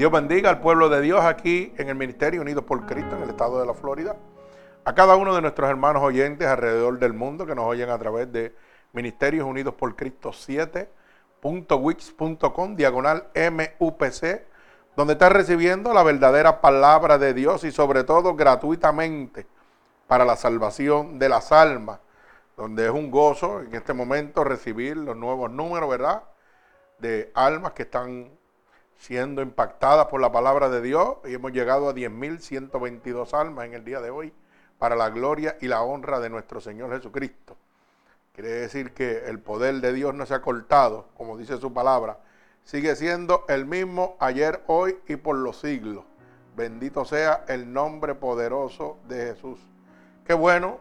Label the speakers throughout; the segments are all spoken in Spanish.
Speaker 1: Dios bendiga al pueblo de Dios aquí en el Ministerio Unidos por Cristo en el estado de la Florida. A cada uno de nuestros hermanos oyentes alrededor del mundo que nos oyen a través de Ministerios Unidos por Cristo 7.wix.com diagonal MUPC, donde está recibiendo la verdadera palabra de Dios y sobre todo gratuitamente para la salvación de las almas, donde es un gozo en este momento recibir los nuevos números, ¿verdad? De almas que están siendo impactadas por la palabra de Dios y hemos llegado a 10.122 almas en el día de hoy para la gloria y la honra de nuestro Señor Jesucristo. Quiere decir que el poder de Dios no se ha cortado, como dice su palabra, sigue siendo el mismo ayer, hoy y por los siglos. Bendito sea el nombre poderoso de Jesús. Qué bueno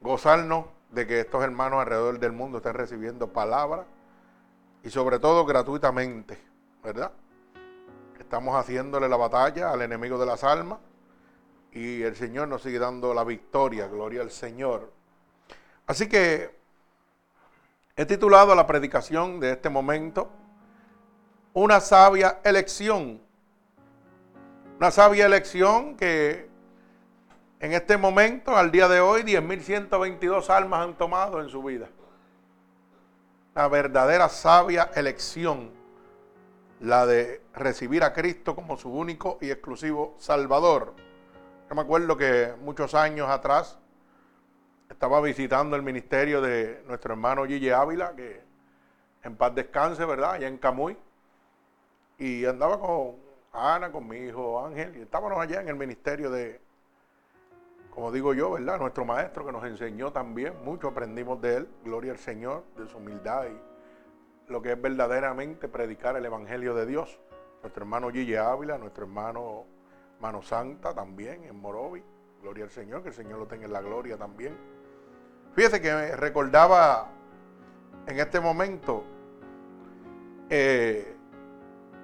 Speaker 1: gozarnos de que estos hermanos alrededor del mundo estén recibiendo palabra y sobre todo gratuitamente ¿verdad? Estamos haciéndole la batalla al enemigo de las almas y el Señor nos sigue dando la victoria, gloria al Señor. Así que he titulado la predicación de este momento Una sabia elección. Una sabia elección que en este momento, al día de hoy, 10.122 almas han tomado en su vida. Una verdadera sabia elección la de recibir a Cristo como su único y exclusivo Salvador. Yo me acuerdo que muchos años atrás estaba visitando el ministerio de nuestro hermano Gille Ávila, que en paz descanse, ¿verdad? Allá en Camuy. Y andaba con Ana, con mi hijo Ángel, y estábamos allá en el ministerio de, como digo yo, ¿verdad? Nuestro maestro que nos enseñó también, mucho aprendimos de él, gloria al Señor, de su humildad y lo que es verdaderamente predicar el Evangelio de Dios. Nuestro hermano Gille Ávila, nuestro hermano Mano Santa también en Morovi. Gloria al Señor, que el Señor lo tenga en la gloria también. Fíjese que recordaba en este momento, eh,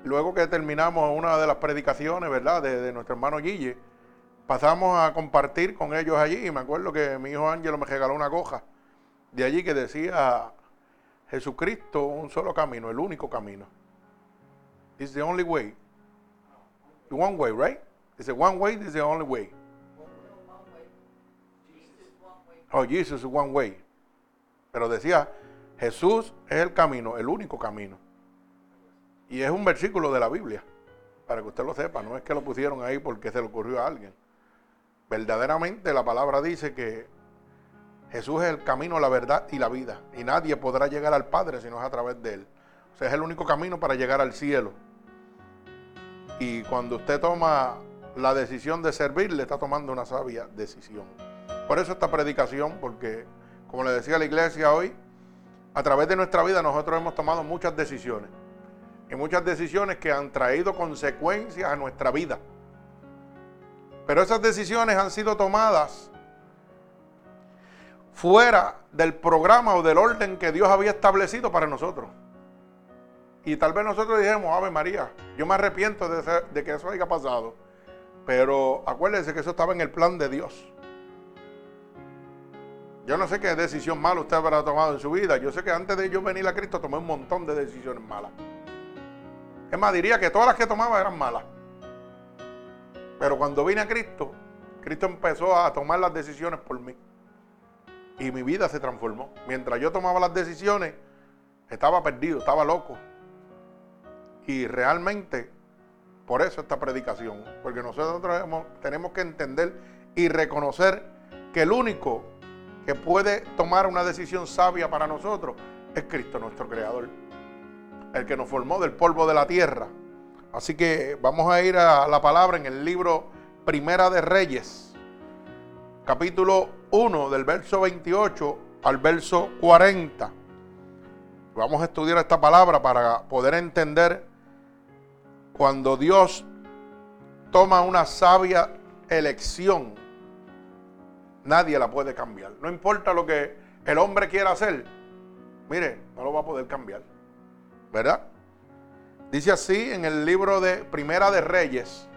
Speaker 1: luego que terminamos una de las predicaciones, ¿verdad?, de, de nuestro hermano Guille, pasamos a compartir con ellos allí y me acuerdo que mi hijo Ángelo me regaló una goja de allí que decía Jesucristo un solo camino, el único camino. It's the only way. One way, right? It's the one way, it's the only way. Oh, Jesus is one way. Pero decía, Jesús es el camino, el único camino. Y es un versículo de la Biblia, para que usted lo sepa, no es que lo pusieron ahí porque se le ocurrió a alguien. Verdaderamente la palabra dice que Jesús es el camino, la verdad y la vida. Y nadie podrá llegar al Padre si no es a través de Él. O sea, es el único camino para llegar al cielo. Y cuando usted toma la decisión de servir, le está tomando una sabia decisión. Por eso esta predicación, porque como le decía la iglesia hoy, a través de nuestra vida nosotros hemos tomado muchas decisiones. Y muchas decisiones que han traído consecuencias a nuestra vida. Pero esas decisiones han sido tomadas fuera del programa o del orden que Dios había establecido para nosotros. Y tal vez nosotros dijimos, Ave María, yo me arrepiento de, que eso haya pasado. Pero acuérdense que eso estaba en el plan de Dios. Yo no sé qué decisión mala usted habrá tomado en su vida. Yo sé que antes de yo venir a Cristo tomé un montón de decisiones malas. Es más, diría que todas las que tomaba eran malas. Pero cuando vine a Cristo, Cristo empezó a tomar las decisiones por mí y mi vida se transformó. Mientras yo tomaba las decisiones, estaba perdido, estaba loco. Y realmente, por eso esta predicación, porque nosotros tenemos que entender y reconocer que el único que puede tomar una decisión sabia para nosotros es Cristo, nuestro Creador, el que nos formó del polvo de la tierra. Así que vamos a ir a la palabra en el libro Primera de Reyes, capítulo 1 del verso 28 al verso 40. Vamos a estudiar esta palabra para poder entender cuando Dios toma una sabia elección, nadie la puede cambiar. No importa lo que el hombre quiera hacer, mire, no lo va a poder cambiar. ¿Verdad? Dice así en el libro de Primera de Reyes,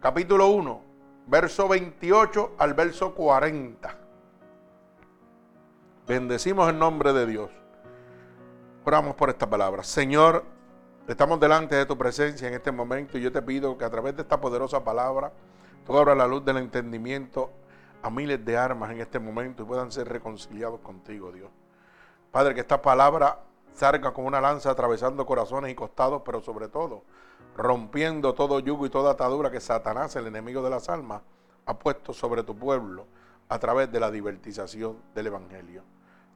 Speaker 1: capítulo 1, verso 28 al verso 40. Bendecimos el nombre de Dios. Oramos por esta palabra. Señor, Estamos delante de tu presencia en este momento y yo te pido que a través de esta poderosa palabra tú abras la luz del entendimiento a miles de armas en este momento y puedan ser reconciliados contigo, Dios. Padre, que esta palabra salga como una lanza atravesando corazones y costados, pero sobre todo rompiendo todo yugo y toda atadura que Satanás, el enemigo de las almas, ha puesto sobre tu pueblo a través de la divertización del Evangelio.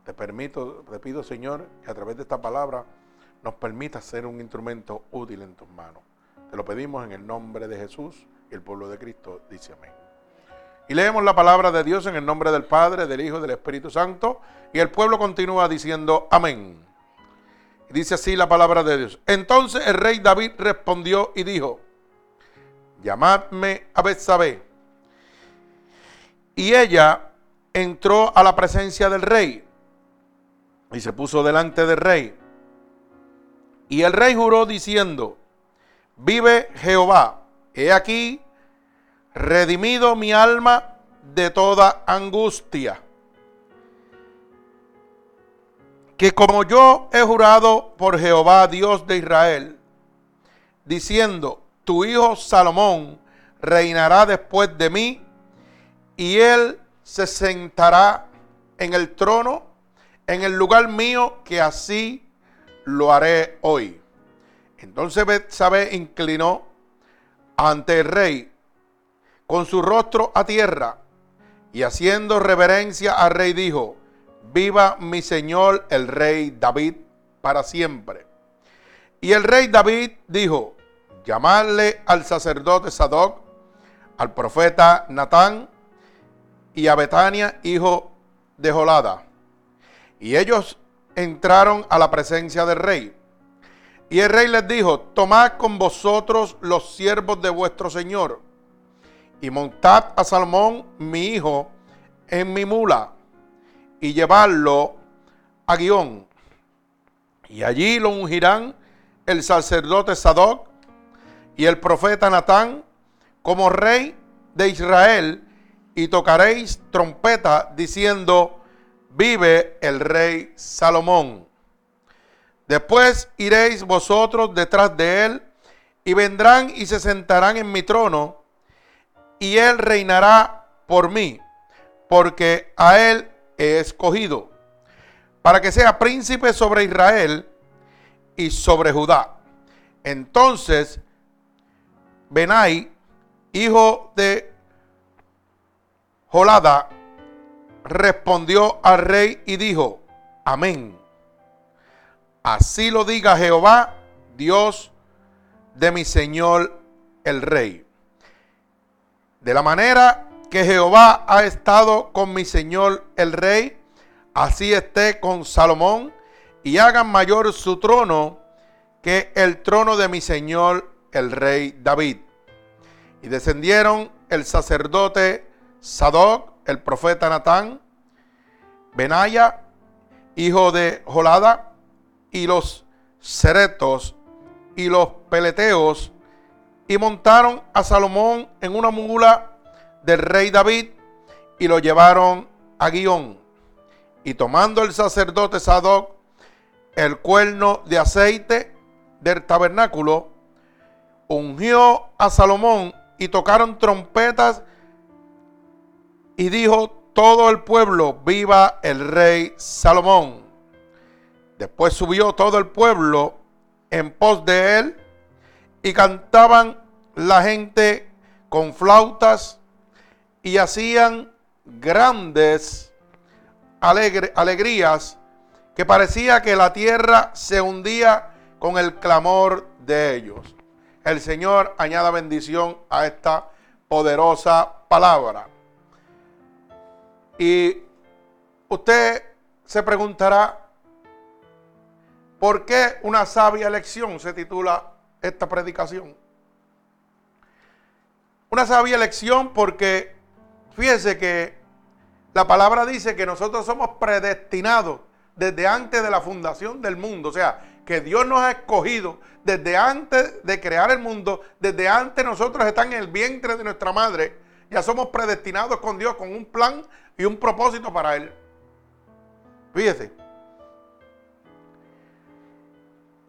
Speaker 1: Te permito, te pido Señor, que a través de esta palabra nos permita ser un instrumento útil en tus manos. Te lo pedimos en el nombre de Jesús y el pueblo de Cristo dice amén. Y leemos la palabra de Dios en el nombre del Padre, del Hijo y del Espíritu Santo. Y el pueblo continúa diciendo amén. Dice así la palabra de Dios. Entonces el rey David respondió y dijo, llamadme a Betsabé. Y ella entró a la presencia del rey y se puso delante del rey. Y el rey juró diciendo, vive Jehová, he aquí, redimido mi alma de toda angustia. Que como yo he jurado por Jehová, Dios de Israel, diciendo, tu hijo Salomón reinará después de mí, y él se sentará en el trono, en el lugar mío, que así lo haré hoy. Entonces Betsabé inclinó ante el rey con su rostro a tierra y haciendo reverencia al rey dijo, viva mi señor el rey David para siempre. Y el rey David dijo, llamarle al sacerdote Sadoc, al profeta Natán y a Betania, hijo de Jolada. Y ellos entraron a la presencia del rey. Y el rey les dijo, tomad con vosotros los siervos de vuestro señor y montad a Salomón, mi hijo, en mi mula y llevarlo a Guión. Y allí lo ungirán el sacerdote Sadoc y el profeta Natán como rey de Israel y tocaréis trompeta diciendo, vive el rey Salomón. Después iréis vosotros detrás de él y vendrán y se sentarán en mi trono y él reinará por mí, porque a él he escogido, para que sea príncipe sobre Israel y sobre Judá. Entonces, Benai, hijo de Jolada, respondió al rey y dijo, amén. Así lo diga Jehová, Dios de mi Señor el rey. De la manera que Jehová ha estado con mi Señor el rey, así esté con Salomón y hagan mayor su trono que el trono de mi Señor el rey David. Y descendieron el sacerdote Sadoc, el profeta Natán, Benaya, hijo de Jolada, y los ceretos y los peleteos, y montaron a Salomón en una mula del rey David y lo llevaron a Guión. Y tomando el sacerdote Sadoc el cuerno de aceite del tabernáculo, ungió a Salomón y tocaron trompetas y dijo todo el pueblo, viva el rey Salomón. Después subió todo el pueblo en pos de él y cantaban la gente con flautas y hacían grandes alegrías que parecía que la tierra se hundía con el clamor de ellos. El Señor añada bendición a esta poderosa palabra. Y usted se preguntará, ¿por qué una sabia lección se titula esta predicación? Una sabia lección porque fíjese que la palabra dice que nosotros somos predestinados desde antes de la fundación del mundo. O sea, que Dios nos ha escogido desde antes de crear el mundo, desde antes nosotros estamos en el vientre de nuestra madre. Ya somos predestinados con Dios con un plan y un propósito para él. Fíjese.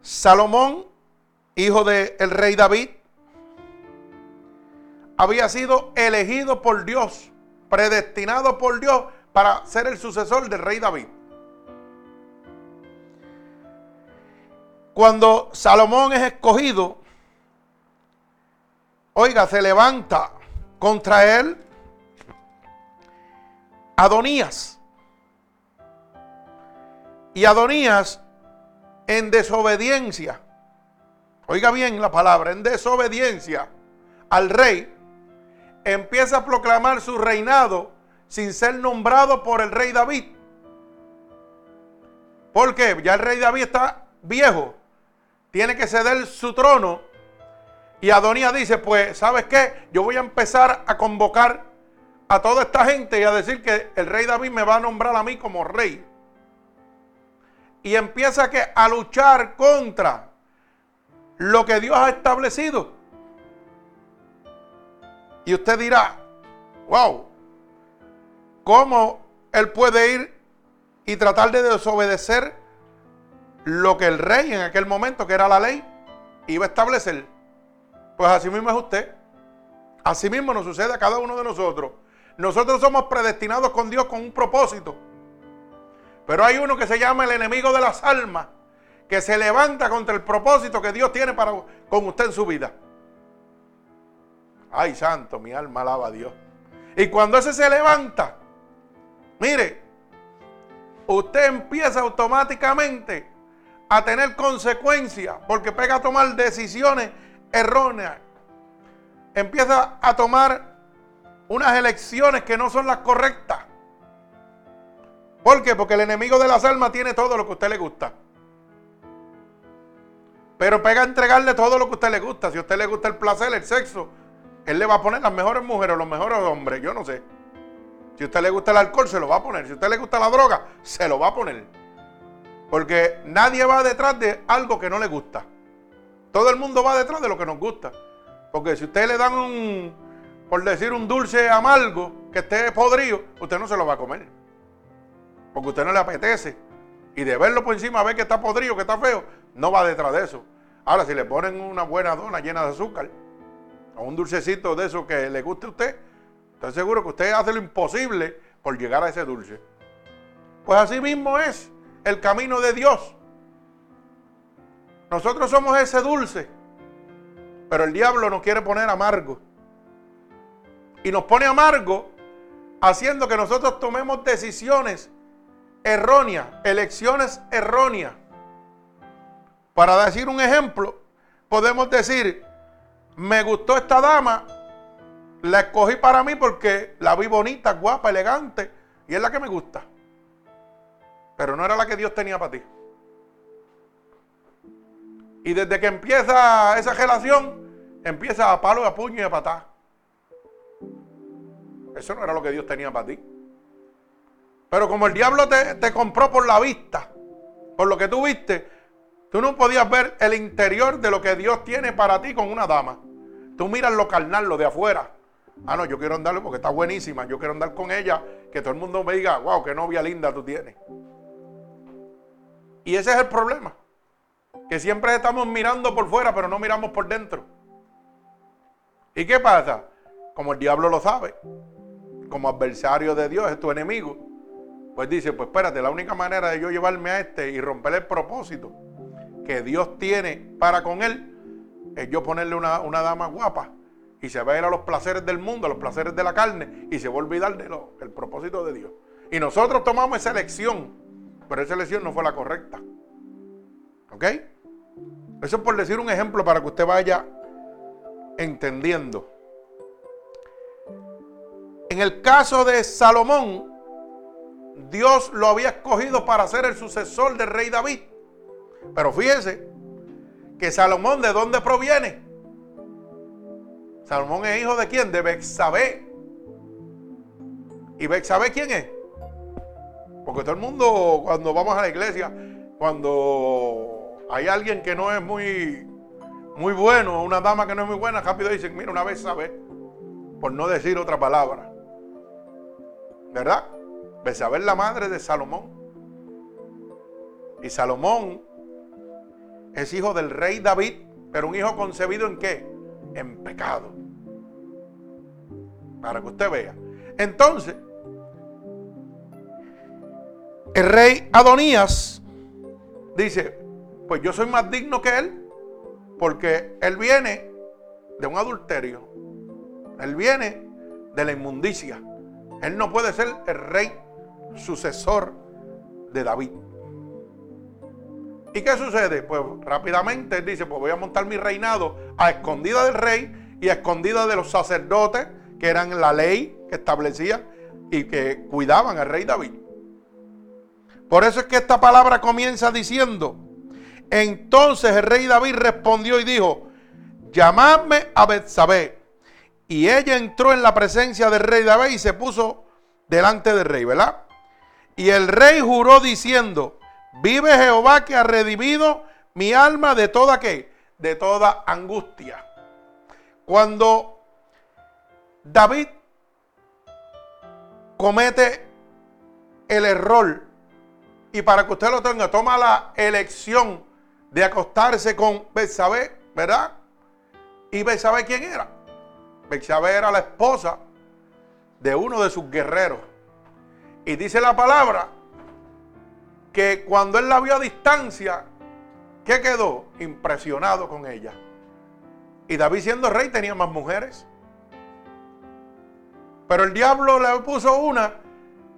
Speaker 1: Salomón hijo del rey David, había sido elegido por Dios, predestinado por Dios para ser el sucesor del rey David. Cuando Salomón es escogido, oiga, se levanta contra él Adonías. Y Adonías en desobediencia, oiga bien la palabra, en desobediencia al rey, empieza a proclamar su reinado sin ser nombrado por el rey David. Porque ya el rey David está viejo, tiene que ceder su trono. Y Adonías dice, pues, ¿sabes qué? Yo voy a empezar a convocar a toda esta gente y a decir que el rey David me va a nombrar a mí como rey. Y empieza que a luchar contra lo que Dios ha establecido. Y usted dirá, wow, ¿cómo él puede ir y tratar de desobedecer lo que el rey en aquel momento, que era la ley, iba a establecer? Pues así mismo es usted. Así mismo nos sucede a cada uno de nosotros. Nosotros somos predestinados con Dios con un propósito. Pero hay uno que se llama el enemigo de las almas, que se levanta contra el propósito que Dios tiene para, con usted en su vida. Ay, santo, mi alma alaba a Dios. Y cuando ese se levanta, mire, usted empieza automáticamente a tener consecuencias porque pega a tomar decisiones erróneas. Empieza a tomar unas elecciones que no son las correctas. ¿Por qué? Porque el enemigo de las almas tiene todo lo que a usted le gusta. Pero pega a entregarle todo lo que a usted le gusta. Si a usted le gusta el placer, el sexo, él le va a poner las mejores mujeres, los mejores hombres, yo no sé. Si a usted le gusta el alcohol, se lo va a poner. Si a usted le gusta la droga, se lo va a poner. Porque nadie va detrás de algo que no le gusta. Todo el mundo va detrás de lo que nos gusta. Porque si usted le dan un, por decir un dulce amargo que esté podrido, usted no se lo va a comer. Porque a usted no le apetece. Y de verlo por encima, ver que está podrido, que está feo, no va detrás de eso. Ahora, si le ponen una buena dona llena de azúcar, o un dulcecito de eso que le guste a usted, estoy seguro que usted hace lo imposible por llegar a ese dulce. Pues así mismo es el camino de Dios. Nosotros somos ese dulce, pero el diablo nos quiere poner amargo y nos pone amargo haciendo que nosotros tomemos decisiones erróneas, elecciones erróneas. Para decir un ejemplo, podemos decir, me gustó esta dama, la escogí para mí porque la vi bonita, guapa, elegante, y es la que me gusta. Pero no era la que Dios tenía para ti. Y desde que empieza esa relación, empieza a palo, a puño y a patá. Eso no era lo que Dios tenía para ti. Pero como el diablo te, compró por la vista, por lo que tú viste, tú no podías ver el interior de lo que Dios tiene para ti con una dama. Tú miras lo carnal, lo de afuera. Ah, no, yo quiero andarle porque está buenísima. Yo quiero andar con ella. Que todo el mundo me diga, wow, qué novia linda tú tienes. Y ese es el problema. Que siempre estamos mirando por fuera, pero no miramos por dentro. ¿Y qué pasa? Como el diablo lo sabe, como adversario de Dios, es tu enemigo, pues dice, pues espérate, la única manera de yo llevarme a este y romper el propósito que Dios tiene para con él, es yo ponerle una, dama guapa y se va a ir a los placeres del mundo, a los placeres de la carne y se va a olvidar del propósito de Dios. Y nosotros tomamos esa elección, pero esa elección no fue la correcta. ¿Ok? Eso es por decir un ejemplo para que usted vaya entendiendo. En el caso de Salomón, Dios lo había escogido para ser el sucesor del rey David. Pero fíjense que Salomón, ¿de dónde proviene? Salomón es hijo de quién? De Bexabé. ¿Y Bexabé quién es? Porque todo el mundo, cuando vamos a la iglesia, cuando hay alguien que no es muy, muy bueno, una dama que no es muy buena, rápido dicen, mira, una vez por no decir otra palabra. ¿Verdad? Besabel la madre de Salomón. Y Salomón es hijo del rey David, Pero un hijo concebido en qué? En pecado. Para que usted vea. Entonces, el rey Adonías dice, pues yo soy más digno que él, porque él viene de un adulterio. Él viene de la inmundicia. Él no puede ser el rey sucesor de David. ¿Y qué sucede? Pues rápidamente él dice, pues voy a montar mi reinado a escondida del rey y a escondida de los sacerdotes, que eran la ley que establecía y que cuidaban al rey David. Por eso es que esta palabra comienza diciendo, entonces el rey David respondió y dijo, llamadme a Betsabé. Y ella entró en la presencia del rey David y se puso delante del rey, ¿verdad? Y el rey juró diciendo, vive Jehová que ha redimido mi alma de toda? De toda angustia. Cuando David comete el error y para que usted lo tenga, toma la elección de acostarse con Betsabé, ¿verdad? ¿Y Betsabé quién era? Betsabé era la esposa de uno de sus guerreros. Y dice la palabra que cuando él la vio a distancia, ¿qué quedó? Impresionado con ella. Y David siendo rey tenía más mujeres. Pero el diablo le puso una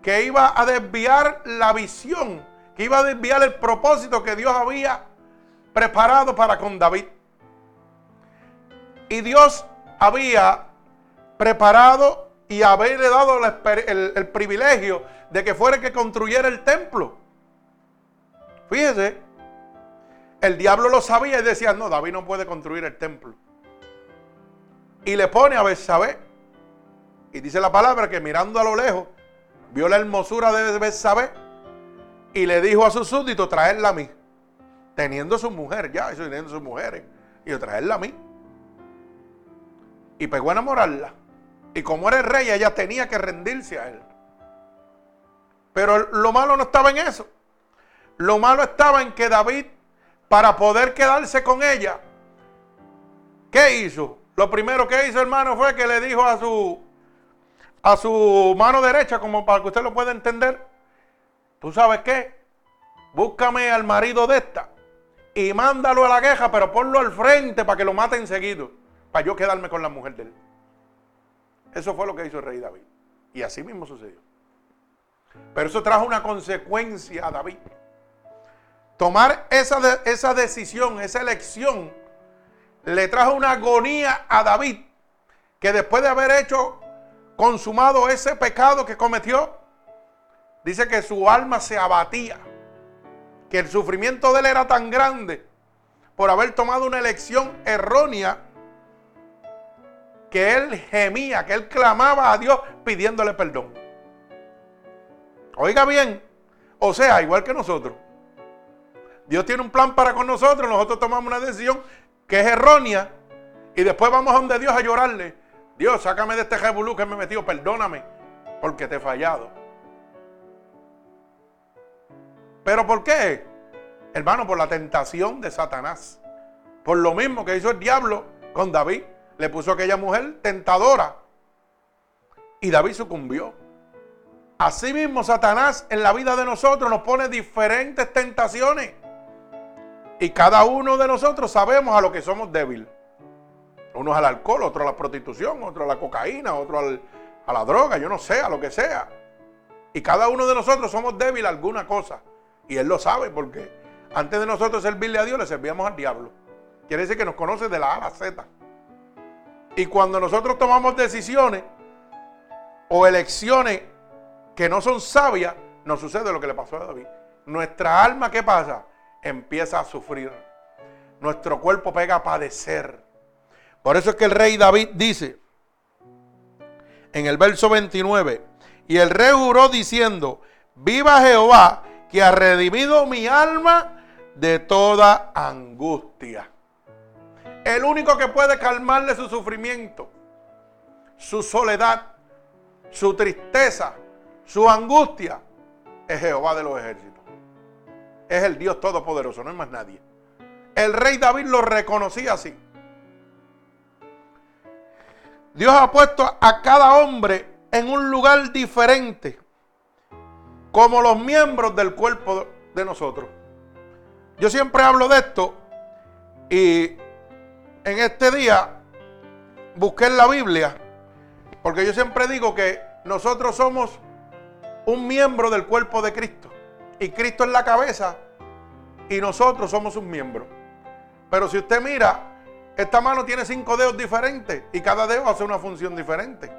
Speaker 1: que iba a desviar la visión, que iba a desviar el propósito que Dios había preparado para con David. Y Dios había preparado y haberle dado el, privilegio de que fuera el que construyera el templo. Fíjese, el diablo lo sabía y decía, no, David no puede construir el templo. Y le pone a Betsabé. Y dice la palabra que mirando a lo lejos, vio la hermosura de Betsabé y le dijo a su súbdito, traerla a mí. Teniendo su mujer ya, teniendo sus mujeres. Y traerla a mí. Y pegó a enamorarla. Y como era rey, ella tenía que rendirse a él. Pero lo malo no estaba en eso. Lo malo estaba en que David, para poder quedarse con ella, ¿qué hizo? Lo primero que hizo, hermano, fue que le dijo a su a su mano derecha, como para que usted lo pueda entender. ¿Tú sabes qué? Búscame al marido de esta y mándalo a la queja, pero ponlo al frente para que lo maten seguido, para yo quedarme con la mujer de él. Eso fue lo que hizo el rey David. Y así mismo sucedió. Pero eso trajo una consecuencia a David. Tomar esa, esa decisión, esa elección, le trajo una agonía a David, que después de haber hecho consumado ese pecado que cometió, dice que su alma se abatía, que el sufrimiento de él era tan grande por haber tomado una elección errónea, que él gemía, que él clamaba a Dios pidiéndole perdón. Oiga bien, o sea, igual que nosotros. Dios tiene un plan para con nosotros, nosotros tomamos una decisión que es errónea y después vamos a donde Dios a llorarle. Dios, sácame de este revolú que me he metido, perdóname, porque te he fallado. ¿Pero por qué? Hermano, por la tentación de Satanás. Por lo mismo que hizo el diablo con David. Le puso aquella mujer tentadora. Y David sucumbió. Asimismo, Satanás en la vida de nosotros nos pone diferentes tentaciones. Y cada uno de nosotros sabemos a lo que somos débiles. Uno es al alcohol, otro a la prostitución, otro a la cocaína, otro a la droga, yo no sé, a lo que sea. Y cada uno de nosotros somos débiles a alguna cosa. Y Él lo sabe porque antes de nosotros servirle a Dios le servíamos al diablo. Quiere decir que nos conoce de la A a la Z. Y cuando nosotros tomamos decisiones o elecciones que no son sabias, nos sucede lo que le pasó a David. Nuestra alma, ¿qué pasa? Empieza a sufrir. Nuestro cuerpo pega a padecer. Por eso es que el rey David dice en el verso 29, y el rey juró diciendo, viva Jehová que ha redimido mi alma de toda angustia. El único que puede calmarle su sufrimiento, su soledad, su tristeza, su angustia, es Jehová de los ejércitos. Es el Dios Todopoderoso, no es más nadie. el rey David lo reconocía así. Dios ha puesto a cada hombre en un lugar diferente, como los miembros del cuerpo de nosotros. Yo siempre hablo de esto y en este día busqué en la Biblia, porque yo siempre digo que nosotros somos un miembro del cuerpo de Cristo y Cristo es la cabeza y nosotros somos un miembro. Pero si usted mira, esta mano tiene cinco dedos diferentes y cada dedo hace una función diferente.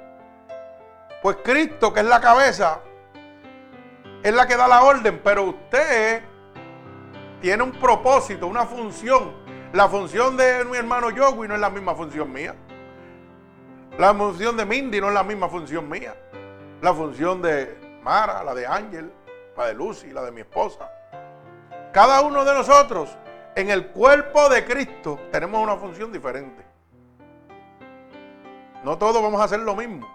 Speaker 1: Pues Cristo, que es la cabeza, es la que da la orden, pero usted tiene un propósito, una función. La función de mi hermano Yogui no es la misma función mía. La función de Mindy no es la misma función mía. La función de Mara, la de Ángel, la de Lucy, la de mi esposa. Cada uno de nosotros en el cuerpo de Cristo tenemos una función diferente. No todos vamos a hacer lo mismo.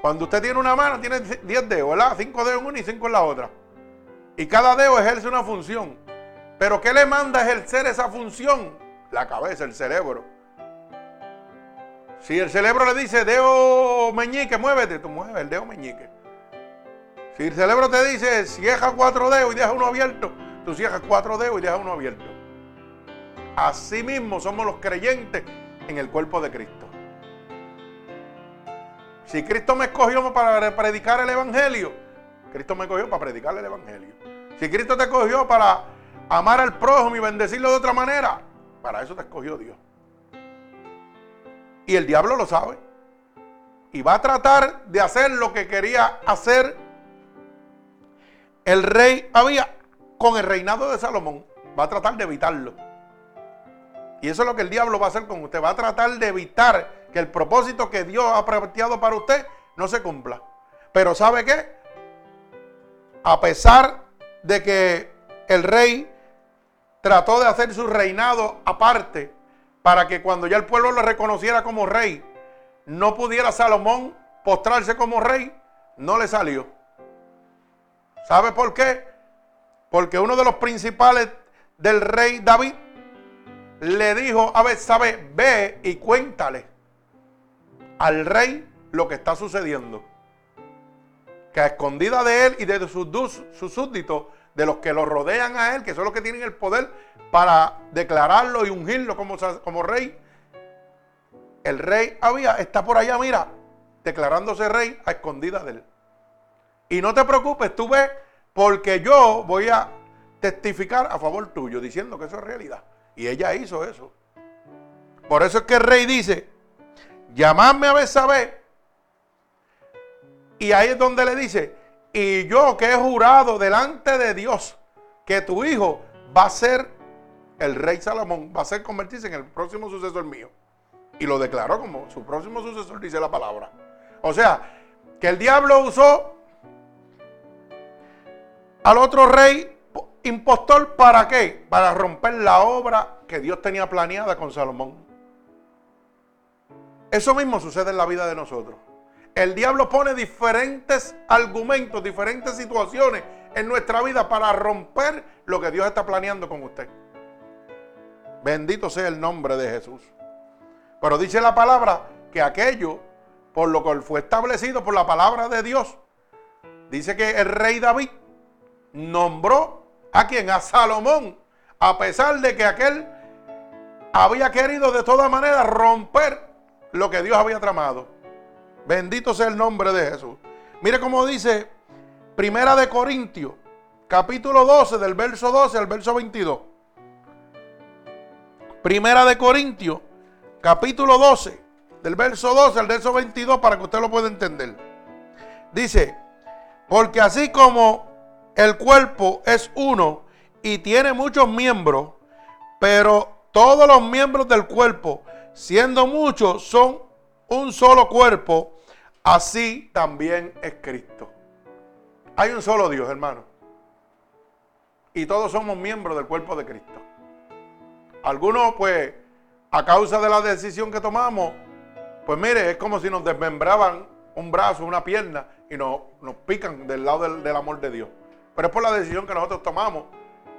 Speaker 1: Cuando usted tiene una mano, tiene 10 dedos, ¿verdad? 5 dedos en una y 5 en la otra. Y cada dedo ejerce una función. Pero ¿qué le manda ejercer esa función? La cabeza, el cerebro. Si el cerebro le dice, dedo meñique, muévete, tú mueves el dedo meñique. Si el cerebro te dice, cierra cuatro dedos y deja uno abierto, tú cierras cuatro dedos y dejas uno abierto. Así mismo somos los creyentes en el cuerpo de Cristo. Si Cristo me escogió para predicar el Evangelio, Cristo me escogió para predicar el Evangelio. Si Cristo te escogió para amar al prójimo y bendecirlo de otra manera, para eso te escogió Dios. Y el diablo lo sabe. Y va a tratar de hacer lo que quería hacer el rey había con el reinado de Salomón va a tratar de evitarlo. Y eso es lo que el diablo va a hacer con usted. Va a tratar de evitar que el propósito que Dios ha planteado para usted no se cumpla. Pero ¿sabe qué? A pesar de que el rey trató de hacer su reinado aparte para que cuando ya el pueblo lo reconociera como rey, no pudiera Salomón postrarse como rey, no le salió. ¿Sabe por qué? Porque uno de los principales del rey David le dijo a sabe, ve y cuéntale al rey lo que está sucediendo. Que a escondida de él y de sus, sus súbditos, de los que lo rodean a él, que son los que tienen el poder para declararlo y ungirlo como, como rey, el rey había, está por allá, mira, declarándose rey a escondida de él. Y no te preocupes, tú ves porque yo voy a testificar a favor tuyo, diciendo que eso es realidad. Y ella hizo eso. Por eso es que el rey dice, llamadme a Besabé. Y ahí es donde le dice, y yo que he jurado delante de Dios que tu hijo va a ser el rey Salomón, va a ser convertirse en el próximo sucesor mío. Y lo declaró como su próximo sucesor, dice la palabra. O sea, que el diablo usó al otro rey impostor para qué? Para romper la obra que Dios tenía planeada con Salomón. Eso mismo sucede en la vida de nosotros. El diablo pone diferentes argumentos, diferentes situaciones en nuestra vida para romper lo que Dios está planeando con usted. Bendito sea el nombre de Jesús. Pero dice la palabra que aquello, por lo cual fue establecido por la palabra de Dios, dice que el rey David nombró a quien, a Salomón, a pesar de que aquel había querido de todas maneras romper lo que Dios había tramado. Bendito sea el nombre de Jesús. Mire cómo dice Primera de Corintios, capítulo 12, del verso 12 al verso 22. Primera de Corintios, capítulo 12, del verso 12 al verso 22, para que usted lo pueda entender. Dice, porque así como el cuerpo es uno y tiene muchos miembros, pero todos los miembros del cuerpo, siendo muchos, son un solo cuerpo, así también es Cristo. Hay un solo Dios, hermano. Y todos somos miembros del cuerpo de Cristo. Algunos, pues, a causa de la decisión que tomamos, pues mire, es como si nos desmembraban un brazo, una pierna y nos, nos pican del lado del amor de Dios pero es por la decisión que nosotros tomamos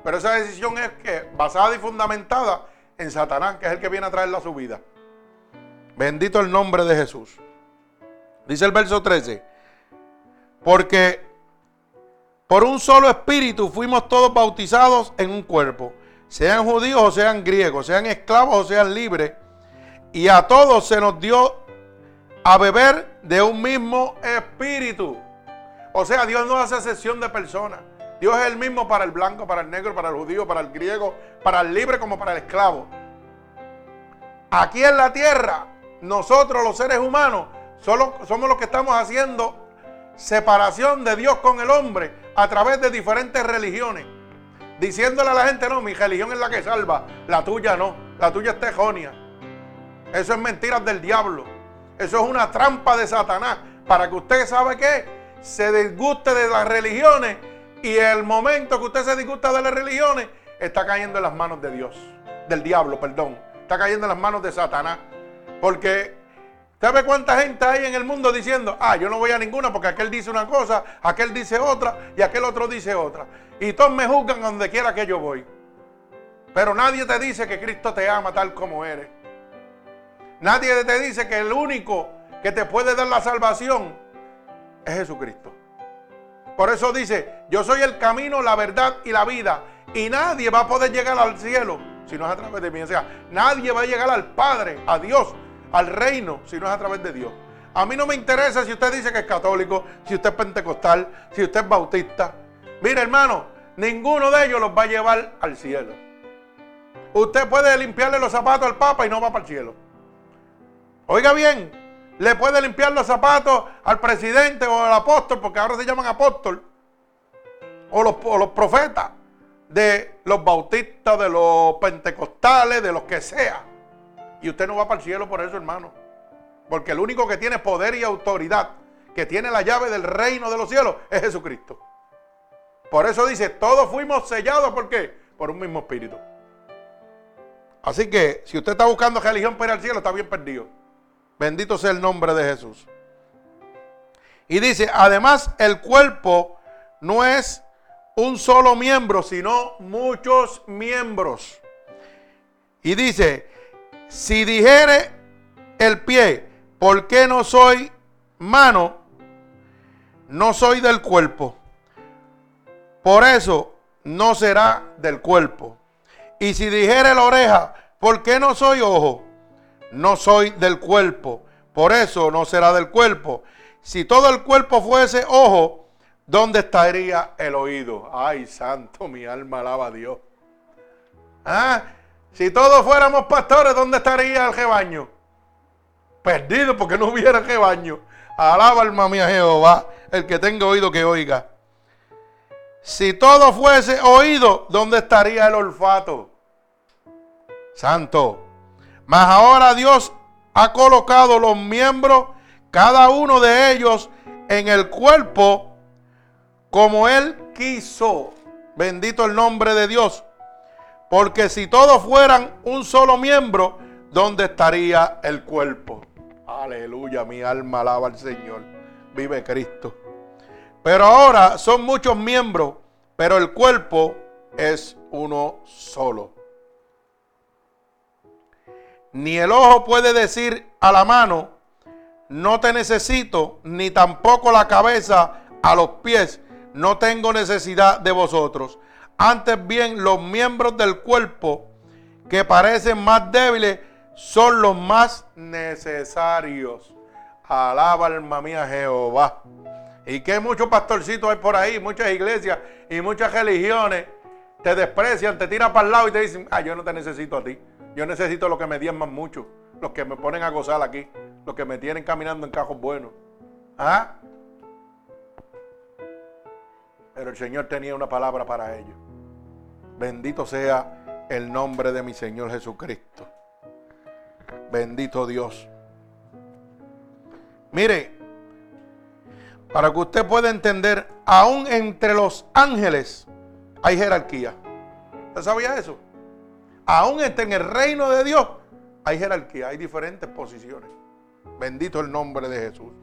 Speaker 1: Pero esa decisión es que basada y fundamentada en Satanás, que es el que viene a traerla a su vida. Bendito el nombre de Jesús. Dice el verso 13. Porque por un solo espíritu fuimos todos bautizados en un cuerpo, sean judíos o sean griegos, sean esclavos o sean libres, y a todos se nos dio a beber de un mismo espíritu. O sea, Dios no hace excepción de personas. Dios es el mismo para el blanco, para el negro, para el judío, para el griego, para el libre como para el esclavo. Aquí en la tierra, nosotros los seres humanos solo, somos los que estamos haciendo separación de Dios con el hombre a través de diferentes religiones. Diciéndole a la gente, no, mi religión es la que salva, la tuya no, la tuya es tejonia. Eso es mentiras del diablo. Eso es una trampa de Satanás para que usted sabe qué, se disguste de las religiones y el momento que usted se disgusta de las religiones está cayendo en las manos de Dios, del diablo, perdón. Está cayendo en las manos de Satanás. Porque ¿Sabe cuánta gente hay en el mundo diciendo, ah, yo no voy a ninguna porque aquel dice una cosa, aquel dice otra y aquel otro dice otra? Y todos me juzgan donde quiera que yo voy. Pero nadie te dice que Cristo te ama tal como eres. Nadie te dice que el único que te puede dar la salvación es Jesucristo. Por eso dice, yo soy el camino, la verdad y la vida. Y nadie va a poder llegar al cielo si no es a través de mí. O sea, nadie va a llegar al Padre, a Dios, al reino si no es a través de Dios. A mí no me interesa si usted dice que es católico, si usted es pentecostal, si usted es bautista. Mire, hermano, ninguno de ellos los va a llevar al cielo. Usted puede limpiarle los zapatos al Papa y no va para el cielo. Oiga bien, le puede limpiar los zapatos al presidente o al apóstol, porque ahora se llaman apóstol, o los, profetas, de los bautistas, de los pentecostales, de los que sea. Y usted no va para el cielo por eso, hermano. Porque el único que tiene poder y autoridad, que tiene la llave del reino de los cielos, es Jesucristo. Por eso dice, todos fuimos sellados, ¿por qué? Por un mismo espíritu. Así que si usted está buscando religión para ir al cielo, está bien perdido. Bendito sea el nombre de Jesús. Y dice, además el cuerpo no es un solo miembro, sino muchos miembros. Y dice, si dijere el pie, ¿por qué no soy mano? No soy del cuerpo. Por eso no será del cuerpo. Y si dijere la oreja, ¿por qué no soy ojo? No soy del cuerpo. Por eso no será del cuerpo. Si todo el cuerpo fuese ojo, ¿dónde estaría el oído? Ay, santo, mi alma alaba a Dios. ¿Ah? Si todos fuéramos pastores, ¿dónde estaría el rebaño? Perdido porque no hubiera rebaño. Alaba alma mía Jehová, el que tenga oído que oiga. Si todo fuese oído, ¿dónde estaría el olfato? Santo. Mas ahora Dios ha colocado los miembros, cada uno de ellos, en el cuerpo como Él quiso. Bendito el nombre de Dios. Porque si todos fueran un solo miembro, ¿dónde estaría el cuerpo? Aleluya, mi alma alaba al Señor. Vive Cristo. Pero ahora son muchos miembros, pero el cuerpo es uno solo. Ni el ojo puede decir a la mano, no te necesito, ni tampoco la cabeza a los pies, no tengo necesidad de vosotros. Antes bien, los miembros del cuerpo que parecen más débiles son los más necesarios. Alaba alma mía Jehová. Y que muchos pastorcitos hay por ahí, muchas iglesias y muchas religiones te desprecian, te tiran para el lado y te dicen, ah, yo no te necesito a ti. Yo necesito los que me diezman mucho, los que me ponen a gozar aquí, los que me tienen caminando en cajos buenos. ¿Ah? Pero el Señor tenía una palabra para ellos. Bendito sea el nombre de mi Señor Jesucristo. Bendito Dios. Mire, para que usted pueda entender, aún entre los ángeles hay jerarquía. ¿Usted sabía eso? Aún este en el reino de Dios hay jerarquía, hay diferentes posiciones. Bendito el nombre de Jesús.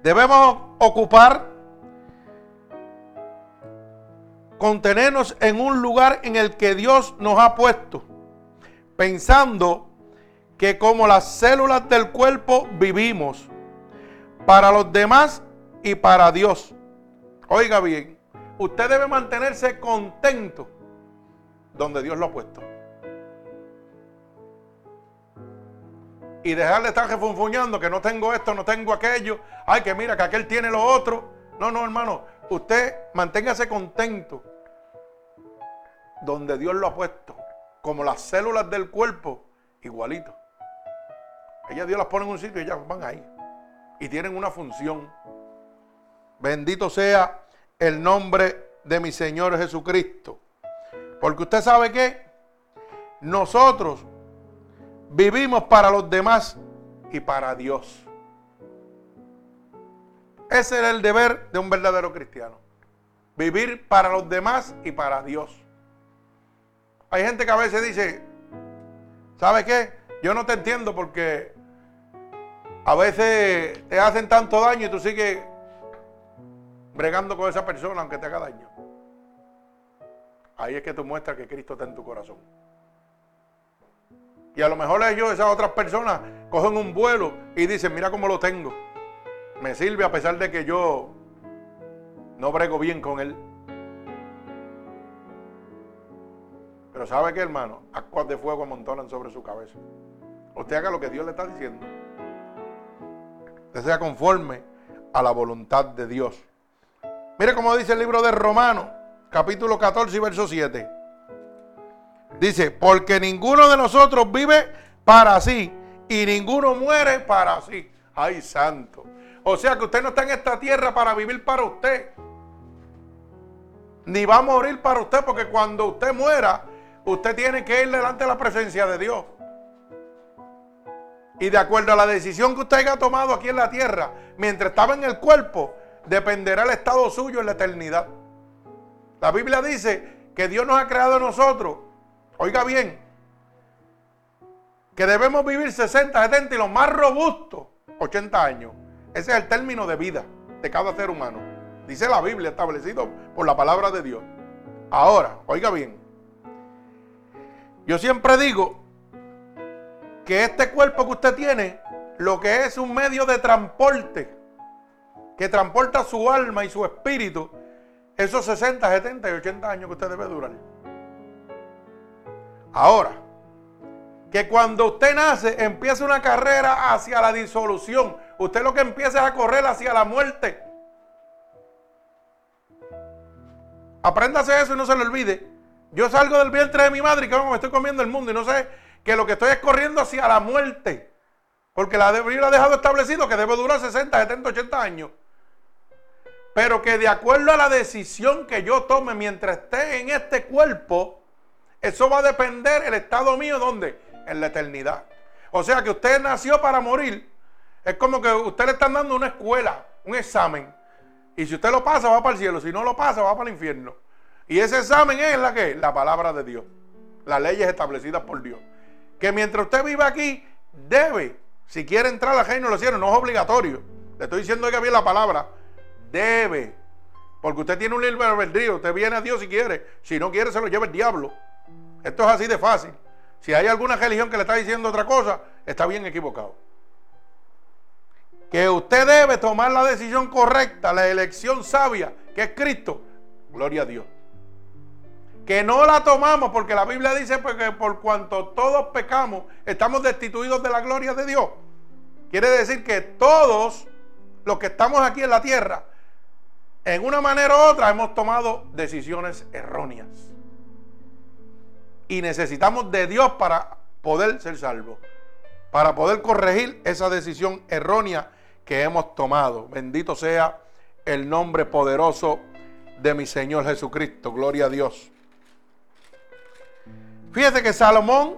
Speaker 1: Debemos ocupar contenernos en un lugar en el que Dios nos ha puesto, pensando que como las células del cuerpo vivimos para los demás y para Dios. Oiga bien, usted debe mantenerse contento donde Dios lo ha puesto. Y dejarle estar refunfuñando que no tengo esto, no tengo aquello. Ay, que mira, que aquel tiene lo otro. No, no, hermano. Usted manténgase contento donde Dios lo ha puesto. Como las células del cuerpo, igualito. Ellas Dios las pone en un sitio y ellas van ahí. Y tienen una función. Bendito sea el nombre de mi Señor Jesucristo. Porque usted sabe que nosotros vivimos para los demás y para Dios. Ese es el deber de un verdadero cristiano. Vivir para los demás y para Dios. Hay gente que a veces dice, ¿sabe qué? Yo no te entiendo porque a veces te hacen tanto daño y tú sigues bregando con esa persona aunque te haga daño. Ahí es que tú muestras que Cristo está en tu corazón. Y a lo mejor ellos, esas otras personas, cogen un vuelo y dicen, mira cómo lo tengo. Me sirve a pesar de que yo no brego bien con él. Pero ¿sabe qué, hermano? Aguas de fuego amontonan sobre su cabeza. Usted haga lo que Dios le está diciendo. Usted sea conforme a la voluntad de Dios. Mire cómo dice el libro de Romanos, capítulo 14 y verso 7. Dice, porque ninguno de nosotros vive para sí y ninguno muere para sí. Ay, santo. O sea que usted no está en esta tierra para vivir para usted. Ni va a morir para usted porque cuando usted muera, usted tiene que ir delante de la presencia de Dios. Y de acuerdo a la decisión que usted haya tomado aquí en la tierra, mientras estaba en el cuerpo, dependerá el estado suyo en la eternidad. La Biblia dice que Dios nos ha creado a nosotros Oiga bien, que debemos vivir 60, 70 y lo más robusto, 80 años. Ese es el término de vida de cada ser humano. Dice la Biblia, establecido por la palabra de Dios. Ahora, oiga bien, yo siempre digo que este cuerpo que usted tiene, lo que es un medio de transporte, que transporta su alma y su espíritu, esos 60, 70 y 80 años que usted debe durar. Ahora, que cuando usted nace empieza una carrera hacia la disolución. Usted lo que empieza es a correr hacia la muerte. Apréndase eso y no se lo olvide. Yo salgo del vientre de mi madre y que me estoy comiendo el mundo y no sé que lo que estoy es corriendo hacia la muerte. Porque la Biblia ha dejado establecido que debe durar 60, 70, 80 años. Pero que de acuerdo a la decisión que yo tome mientras esté en este cuerpo, eso va a depender el estado mío, ¿dónde? En la eternidad. O sea que usted nació para morir. Es como que usted le están dando una escuela, un examen. Y si usted lo pasa, va para el cielo. Si no lo pasa, va para el infierno. Y ese examen es la que? La palabra de Dios. Las leyes establecidas por Dios. Que mientras usted vive aquí, debe, si quiere entrar al reino de los cielos, no es obligatorio. Le estoy diciendo que bien la palabra. Debe. Porque usted tiene un libre albedrío. Usted viene a Dios si quiere. Si no quiere, se lo lleva el diablo. Esto es así de fácil. Si hay alguna religión que le está diciendo otra cosa, está bien equivocado. Que usted debe tomar la decisión correcta, la elección sabia, que es Cristo. Gloria a Dios. Que no la tomamos porque la Biblia dice pues, que por cuanto todos pecamos, estamos destituidos de la gloria de Dios. Quiere decir que todos los que estamos aquí en la tierra, en una manera u otra, hemos tomado decisiones erróneas. Y necesitamos de Dios para poder ser salvos. Para poder corregir esa decisión errónea que hemos tomado. Bendito sea el nombre poderoso de mi Señor Jesucristo. Gloria a Dios. Fíjate que Salomón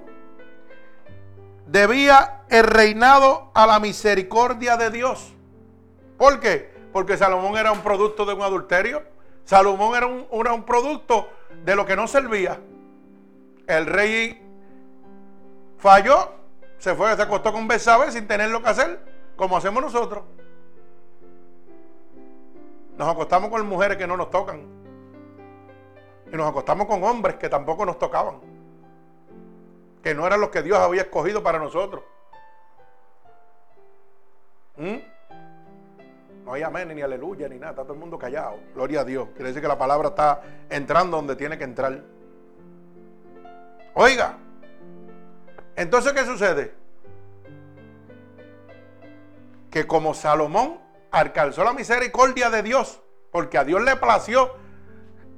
Speaker 1: debía el reinado a la misericordia de Dios. ¿Por qué? Porque Salomón era un producto de un adulterio. Salomón era un, era un producto de lo que no servía el rey falló, se fue, se acostó con Besabé sin tener lo que hacer, como hacemos nosotros. Nos acostamos con mujeres que no nos tocan. Y nos acostamos con hombres que tampoco nos tocaban. Que no eran los que Dios había escogido para nosotros. ¿Mm? No hay amén, ni aleluya, ni nada. Está todo el mundo callado. Gloria a Dios. Quiere decir que la palabra está entrando donde tiene que entrar. Oiga. Entonces, ¿qué sucede? Que como Salomón alcanzó la misericordia de Dios, porque a Dios le plació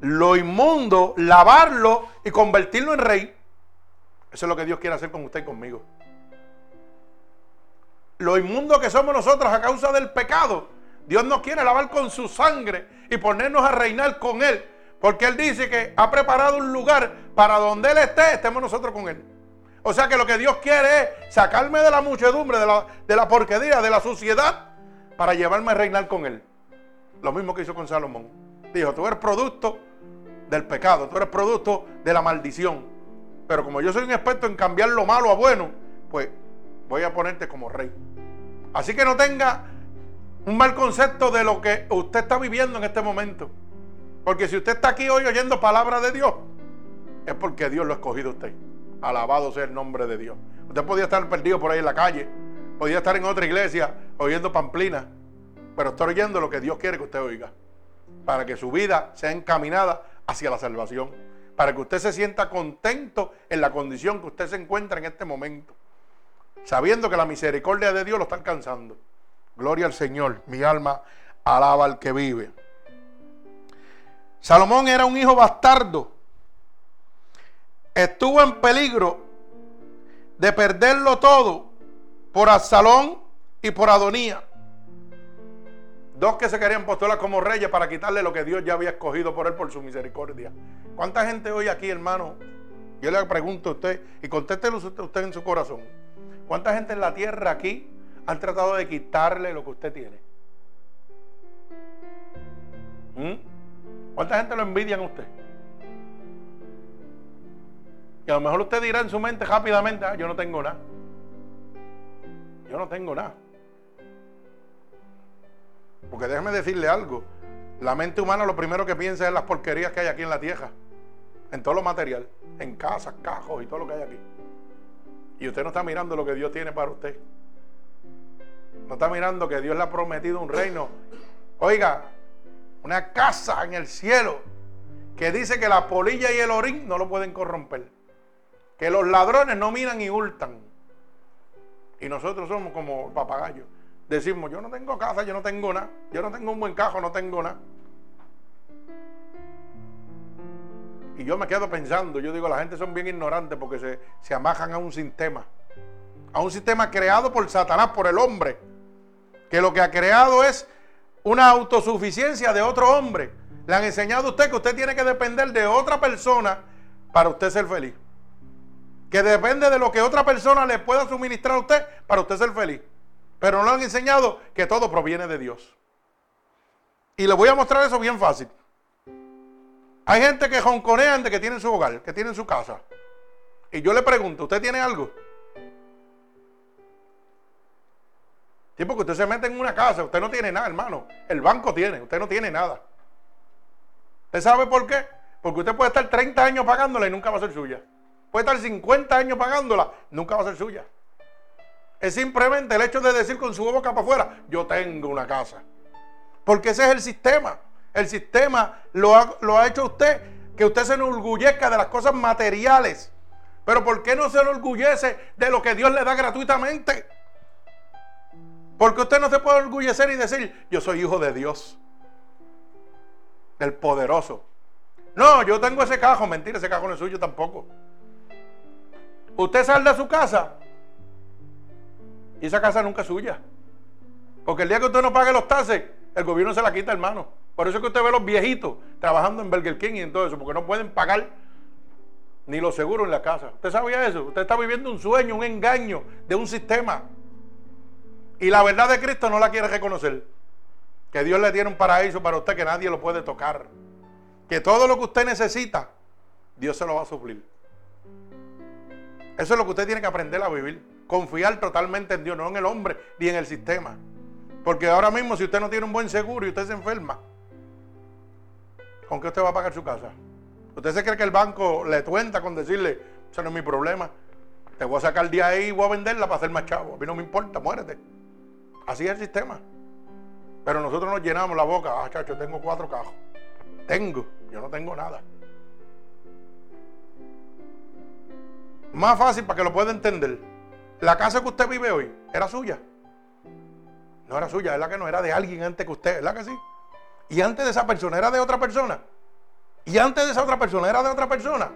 Speaker 1: lo inmundo, lavarlo y convertirlo en rey. Eso es lo que Dios quiere hacer con usted y conmigo. Lo inmundo que somos nosotros a causa del pecado, Dios nos quiere lavar con su sangre y ponernos a reinar con Él. Porque Él dice que ha preparado un lugar para donde Él esté, estemos nosotros con Él. O sea que lo que Dios quiere es sacarme de la muchedumbre, de la, de la porquería, de la suciedad, para llevarme a reinar con Él. Lo mismo que hizo con Salomón. Dijo, tú eres producto del pecado, tú eres producto de la maldición. Pero como yo soy un experto en cambiar lo malo a bueno, pues voy a ponerte como rey. Así que no tenga un mal concepto de lo que usted está viviendo en este momento. Porque si usted está aquí hoy oyendo palabra de Dios, es porque Dios lo ha escogido a usted. Alabado sea el nombre de Dios. Usted podía estar perdido por ahí en la calle, podía estar en otra iglesia oyendo pamplina, pero está oyendo lo que Dios quiere que usted oiga. Para que su vida sea encaminada hacia la salvación. Para que usted se sienta contento en la condición que usted se encuentra en este momento. Sabiendo que la misericordia de Dios lo está alcanzando. Gloria al Señor. Mi alma alaba al que vive. Salomón era un hijo bastardo. Estuvo en peligro de perderlo todo por Absalón y por Adonía. Dos que se querían postular como reyes para quitarle lo que Dios ya había escogido por él por su misericordia. ¿Cuánta gente hoy aquí, hermano? Yo le pregunto a usted y contéstelo usted en su corazón. ¿Cuánta gente en la tierra aquí han tratado de quitarle lo que usted tiene. ¿Mm? ¿Cuánta gente lo envidian a usted? Y a lo mejor usted dirá en su mente rápidamente, ah, yo no tengo nada. Yo no tengo nada. Porque déjeme decirle algo. La mente humana lo primero que piensa es las porquerías que hay aquí en la tierra. En todo lo material. En casas, cajos y todo lo que hay aquí. Y usted no está mirando lo que Dios tiene para usted. No está mirando que Dios le ha prometido un reino. Oiga, una casa en el cielo que dice que la polilla y el orín no lo pueden corromper. Que los ladrones no miran y hurtan. Y nosotros somos como papagayos. Decimos, yo no tengo casa, yo no tengo nada. Yo no tengo un buen cajo, no tengo nada. Y yo me quedo pensando, yo digo, la gente son bien ignorantes porque se, se amajan a un sistema. A un sistema creado por Satanás, por el hombre que lo que ha creado es una autosuficiencia de otro hombre. Le han enseñado a usted que usted tiene que depender de otra persona para usted ser feliz. Que depende de lo que otra persona le pueda suministrar a usted para usted ser feliz. Pero no le han enseñado que todo proviene de Dios. Y le voy a mostrar eso bien fácil. Hay gente que jonconean de que tienen su hogar, que tienen su casa. Y yo le pregunto, ¿usted tiene algo? Sí, porque usted se mete en una casa, usted no tiene nada, hermano. El banco tiene, usted no tiene nada. ¿Usted sabe por qué? Porque usted puede estar 30 años pagándola y nunca va a ser suya. Puede estar 50 años pagándola, nunca va a ser suya. Es simplemente el hecho de decir con su boca para afuera, yo tengo una casa. Porque ese es el sistema. El sistema lo ha, lo ha hecho usted, que usted se enorgullezca de las cosas materiales. Pero ¿por qué no se enorgullece de lo que Dios le da gratuitamente? Porque usted no se puede orgullecer y decir, yo soy hijo de Dios, del poderoso. No, yo tengo ese cajo, mentira, ese cajo no es suyo tampoco. Usted sale de su casa y esa casa nunca es suya. Porque el día que usted no pague los taxes, el gobierno se la quita, hermano. Por eso es que usted ve a los viejitos trabajando en Burger King y en todo eso, porque no pueden pagar ni los seguros en la casa. ¿Usted sabía eso? Usted está viviendo un sueño, un engaño de un sistema. Y la verdad de Cristo no la quiere reconocer. Que Dios le tiene un paraíso para usted que nadie lo puede tocar. Que todo lo que usted necesita, Dios se lo va a suplir. Eso es lo que usted tiene que aprender a vivir. Confiar totalmente en Dios, no en el hombre ni en el sistema. Porque ahora mismo si usted no tiene un buen seguro y usted se enferma, ¿con qué usted va a pagar su casa? ¿Usted se cree que el banco le cuenta con decirle, eso no es mi problema? Te voy a sacar de ahí y voy a venderla para hacer más chavo. A mí no me importa, muérete. Así es el sistema. Pero nosotros nos llenamos la boca. Ah, chacho, tengo cuatro cajos. Tengo. Yo no tengo nada. Más fácil para que lo pueda entender. La casa que usted vive hoy era suya. No era suya, es la que no era de alguien antes que usted, ¿verdad que sí? Y antes de esa persona era de otra persona. Y antes de esa otra persona era de otra persona.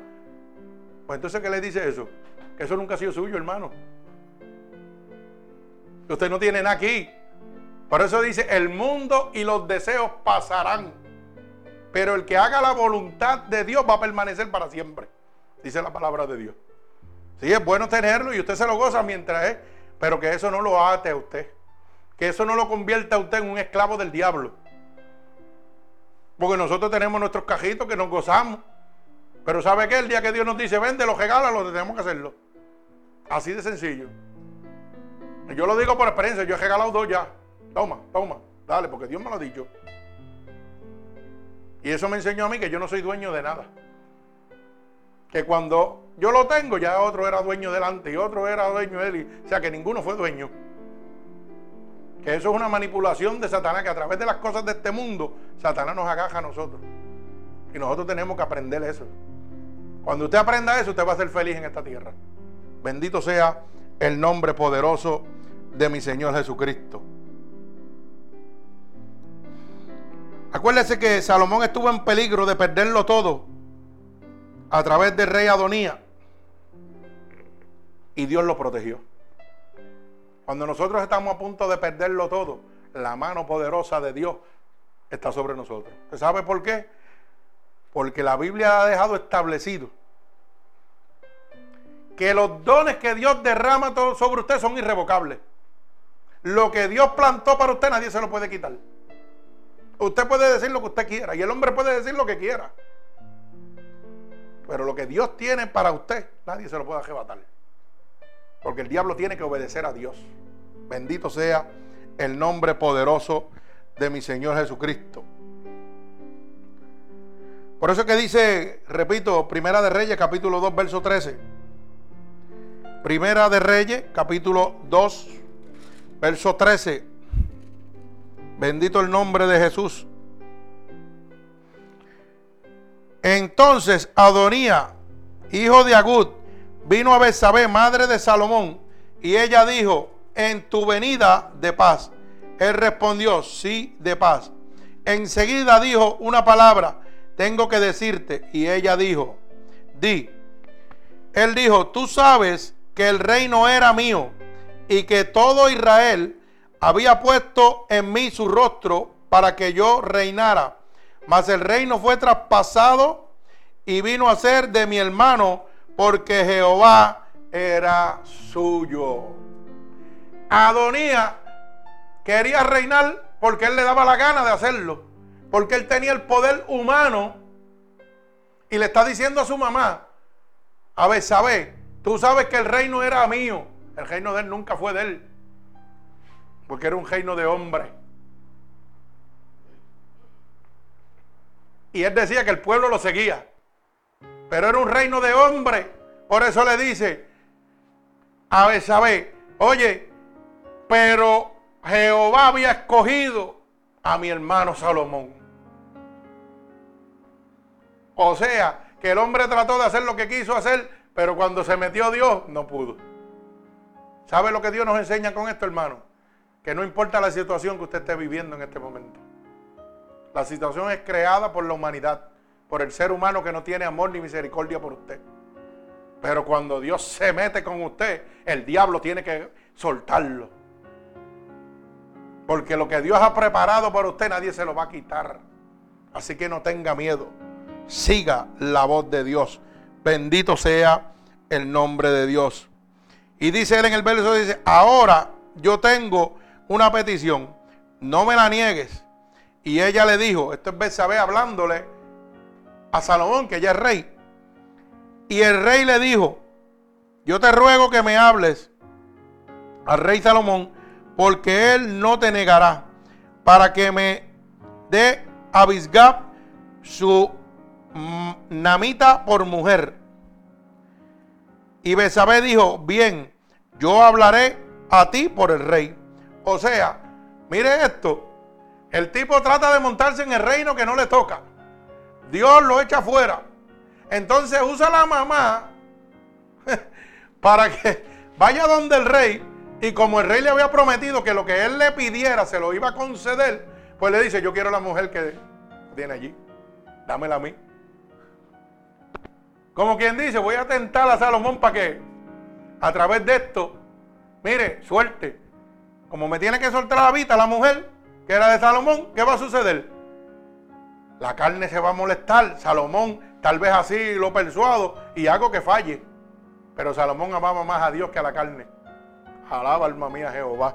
Speaker 1: Pues entonces, ¿qué le dice eso? Que eso nunca ha sido suyo, hermano. Usted no tiene aquí. Por eso dice, el mundo y los deseos pasarán. Pero el que haga la voluntad de Dios va a permanecer para siempre. Dice la palabra de Dios. Sí, es bueno tenerlo y usted se lo goza mientras es, pero que eso no lo ate a usted. Que eso no lo convierta a usted en un esclavo del diablo. Porque nosotros tenemos nuestros cajitos que nos gozamos. Pero ¿sabe qué? El día que Dios nos dice, vende, los lo tenemos que hacerlo. Así de sencillo. Yo lo digo por experiencia, yo he regalado dos ya. Toma, toma, dale, porque Dios me lo ha dicho. Y eso me enseñó a mí que yo no soy dueño de nada que cuando yo lo tengo, ya otro era dueño delante y otro era dueño de él. o sea que ninguno fue dueño. Que eso es una manipulación de Satanás, que a través de las cosas de este mundo, Satanás nos agaja a nosotros. Y nosotros tenemos que aprender eso. Cuando usted aprenda eso, usted va a ser feliz en esta tierra. Bendito sea el nombre poderoso de mi Señor Jesucristo. Acuérdese que Salomón estuvo en peligro de perderlo todo a través del rey Adonía. Y Dios lo protegió. Cuando nosotros estamos a punto de perderlo todo, la mano poderosa de Dios está sobre nosotros. ¿Usted sabe por qué? Porque la Biblia ha dejado establecido que los dones que Dios derrama sobre usted son irrevocables. Lo que Dios plantó para usted nadie se lo puede quitar. Usted puede decir lo que usted quiera y el hombre puede decir lo que quiera. Pero lo que Dios tiene para usted, nadie se lo puede arrebatar. Porque el diablo tiene que obedecer a Dios. Bendito sea el nombre poderoso de mi Señor Jesucristo. Por eso que dice, repito, Primera de Reyes, capítulo 2, verso 13. Primera de Reyes, capítulo 2, verso 13. Bendito el nombre de Jesús. Entonces Adonía, hijo de Agud, vino a Betsabé, madre de Salomón, y ella dijo, en tu venida de paz. Él respondió, sí, de paz. Enseguida dijo una palabra, tengo que decirte, y ella dijo, di. Él dijo, tú sabes que el reino era mío y que todo Israel había puesto en mí su rostro para que yo reinara. Mas el reino fue traspasado y vino a ser de mi hermano porque Jehová era suyo. Adonía quería reinar porque él le daba la gana de hacerlo. Porque él tenía el poder humano. Y le está diciendo a su mamá, a ver, ¿sabes? Tú sabes que el reino era mío. El reino de él nunca fue de él. Porque era un reino de hombres. Y él decía que el pueblo lo seguía. Pero era un reino de hombres. Por eso le dice a Besabé, oye, pero Jehová había escogido a mi hermano Salomón. O sea, que el hombre trató de hacer lo que quiso hacer, pero cuando se metió Dios, no pudo. ¿Sabe lo que Dios nos enseña con esto, hermano? Que no importa la situación que usted esté viviendo en este momento. La situación es creada por la humanidad, por el ser humano que no tiene amor ni misericordia por usted. Pero cuando Dios se mete con usted, el diablo tiene que soltarlo. Porque lo que Dios ha preparado para usted nadie se lo va a quitar. Así que no tenga miedo. Siga la voz de Dios. Bendito sea el nombre de Dios. Y dice él en el verso, dice, ahora yo tengo una petición. No me la niegues. Y ella le dijo, esto es Betsabé hablándole a Salomón, que ya es rey. Y el rey le dijo, yo te ruego que me hables al rey Salomón, porque él no te negará, para que me dé a Bisgab su Namita por mujer. Y Besabé dijo, bien, yo hablaré a ti por el rey. O sea, mire esto, el tipo trata de montarse en el reino que no le toca. Dios lo echa fuera. Entonces usa la mamá para que vaya donde el rey y como el rey le había prometido que lo que él le pidiera se lo iba a conceder, pues le dice, yo quiero la mujer que viene allí, dámela a mí. Como quien dice, voy a tentar a Salomón para que a través de esto, mire, suerte. Como me tiene que soltar la vista la mujer, que era de Salomón, ¿qué va a suceder? La carne se va a molestar. Salomón tal vez así lo persuado y hago que falle. Pero Salomón amaba más a Dios que a la carne. Alaba alma mía Jehová.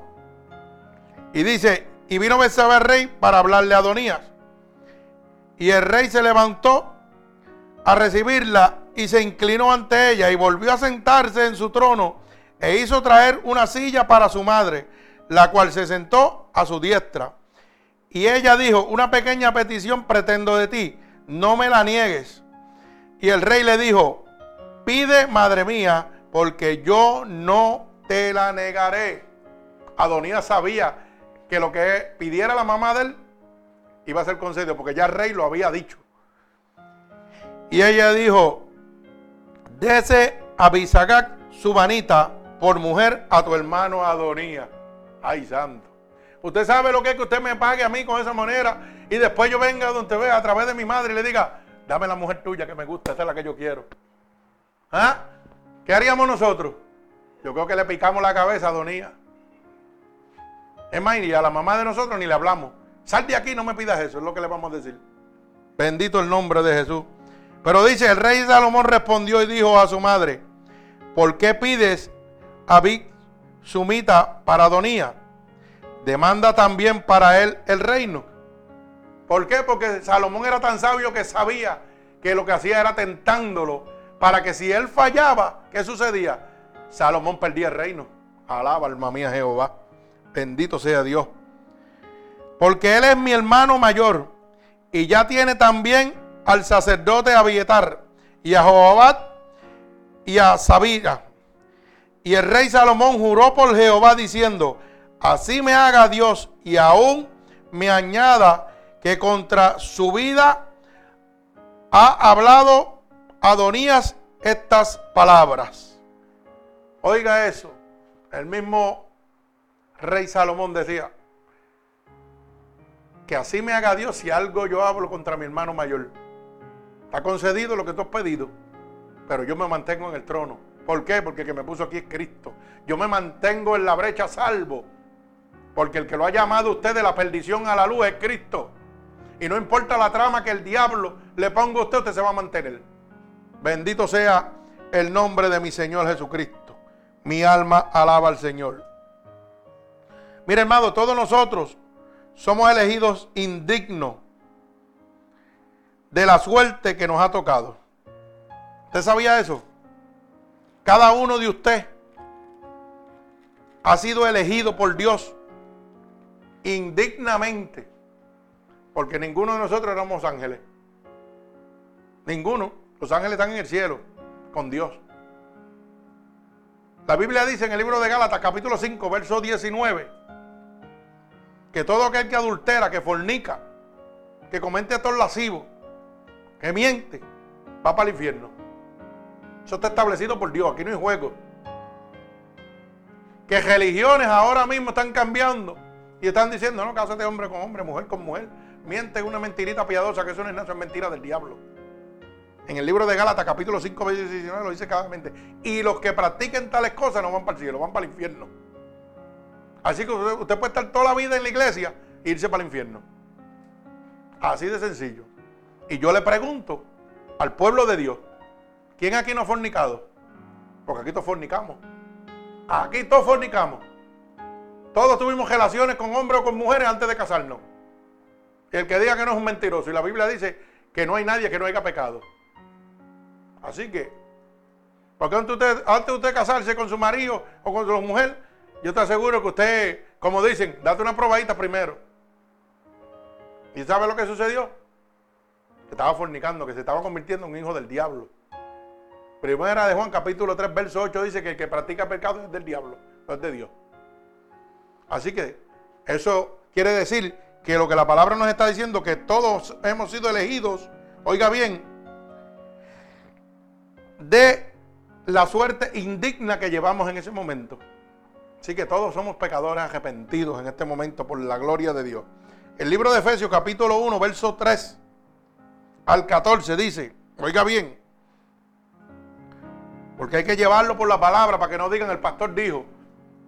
Speaker 1: Y dice, y vino Betsabé al rey para hablarle a Adonías. Y el rey se levantó a recibirla y se inclinó ante ella y volvió a sentarse en su trono e hizo traer una silla para su madre, la cual se sentó a su diestra. Y ella dijo, una pequeña petición pretendo de ti, no me la niegues. Y el rey le dijo, pide, madre mía, porque yo no te la negaré. Adonías sabía que lo que pidiera la mamá de él iba a ser concedido, porque ya el rey lo había dicho. Y ella dijo, dese su vanita por mujer a tu hermano Adonías. Ay, santo. Usted sabe lo que es que usted me pague a mí con esa manera y después yo venga donde ve a través de mi madre y le diga, dame la mujer tuya que me gusta, esa es la que yo quiero. ¿Ah? ¿Qué haríamos nosotros? Yo creo que le picamos la cabeza a Adonías. Es más, y a la mamá de nosotros ni le hablamos. Sal de aquí, no me pidas eso, es lo que le vamos a decir. Bendito el nombre de Jesús. Pero dice, el rey Salomón respondió y dijo a su madre, ¿por qué pides a Vic sumita para Adonía? Demanda también para él el reino. ¿Por qué? Porque Salomón era tan sabio que sabía que lo que hacía era tentándolo para que si él fallaba, ¿qué sucedía? Salomón perdía el reino. Alaba, alma mía, Jehová. Bendito sea Dios. Porque él es mi hermano mayor y ya tiene también al sacerdote Abietar y a Jehová y a Sabira. Y el rey Salomón juró por Jehová diciendo, así me haga Dios y aún me añada que contra su vida ha hablado Adonías estas palabras. Oiga eso, el mismo rey Salomón decía, que así me haga Dios si algo yo hablo contra mi hermano mayor. Está concedido lo que tú has pedido, pero yo me mantengo en el trono. ¿Por qué? Porque el que me puso aquí es Cristo. Yo me mantengo en la brecha salvo. Porque el que lo ha llamado usted de la perdición a la luz es Cristo. Y no importa la trama que el diablo le ponga a usted, usted se va a mantener. Bendito sea el nombre de mi Señor Jesucristo. Mi alma alaba al Señor. Mire, hermano, todos nosotros somos elegidos indignos de la suerte que nos ha tocado. ¿Usted sabía eso? Cada uno de usted ha sido elegido por Dios indignamente, porque ninguno de nosotros éramos ángeles. Ninguno. Los ángeles están en el cielo con Dios. La Biblia dice en el libro de Gálatas capítulo 5, verso 19, que todo aquel que adultera, que fornica, que comete actos lascivos, que miente, va para el infierno. Eso está establecido por Dios, aquí no hay juego. Que religiones ahora mismo están cambiando y están diciendo, no, cásate hombre con hombre, mujer con mujer. Miente una mentirita piadosa, que eso no es nada, es mentira del diablo. En el libro de Gálatas, capítulo 5, versículo 19, lo dice claramente. Y los que practiquen tales cosas no van para el cielo, van para el infierno. Así que usted, puede estar toda la vida en la iglesia e irse para el infierno. Así de sencillo. Y yo le pregunto al pueblo de Dios, ¿quién aquí no ha fornicado? Porque aquí todos fornicamos. Aquí todos fornicamos. Todos tuvimos relaciones con hombres o con mujeres antes de casarnos. Y el que diga que no es un mentiroso. Y la Biblia dice que no hay nadie que no haya pecado. Así que, porque antes antes de usted casarse con su marido o con su mujer, yo te aseguro que usted, como dicen, date una probadita primero. ¿Y sabe lo que sucedió? Que estaba fornicando, que se estaba convirtiendo en un hijo del diablo. Primera de Juan, capítulo 3, verso 8, dice que el que practica pecado es del diablo, no es de Dios. Así que eso quiere decir que lo que la palabra nos está diciendo, que todos hemos sido elegidos, oiga bien, de la suerte indigna que llevamos en ese momento. Así que todos somos pecadores arrepentidos en este momento por la gloria de Dios. El libro de Efesios capítulo 1, verso 3 al 14 dice, oiga bien, porque hay que llevarlo por la palabra para que no digan el pastor dijo.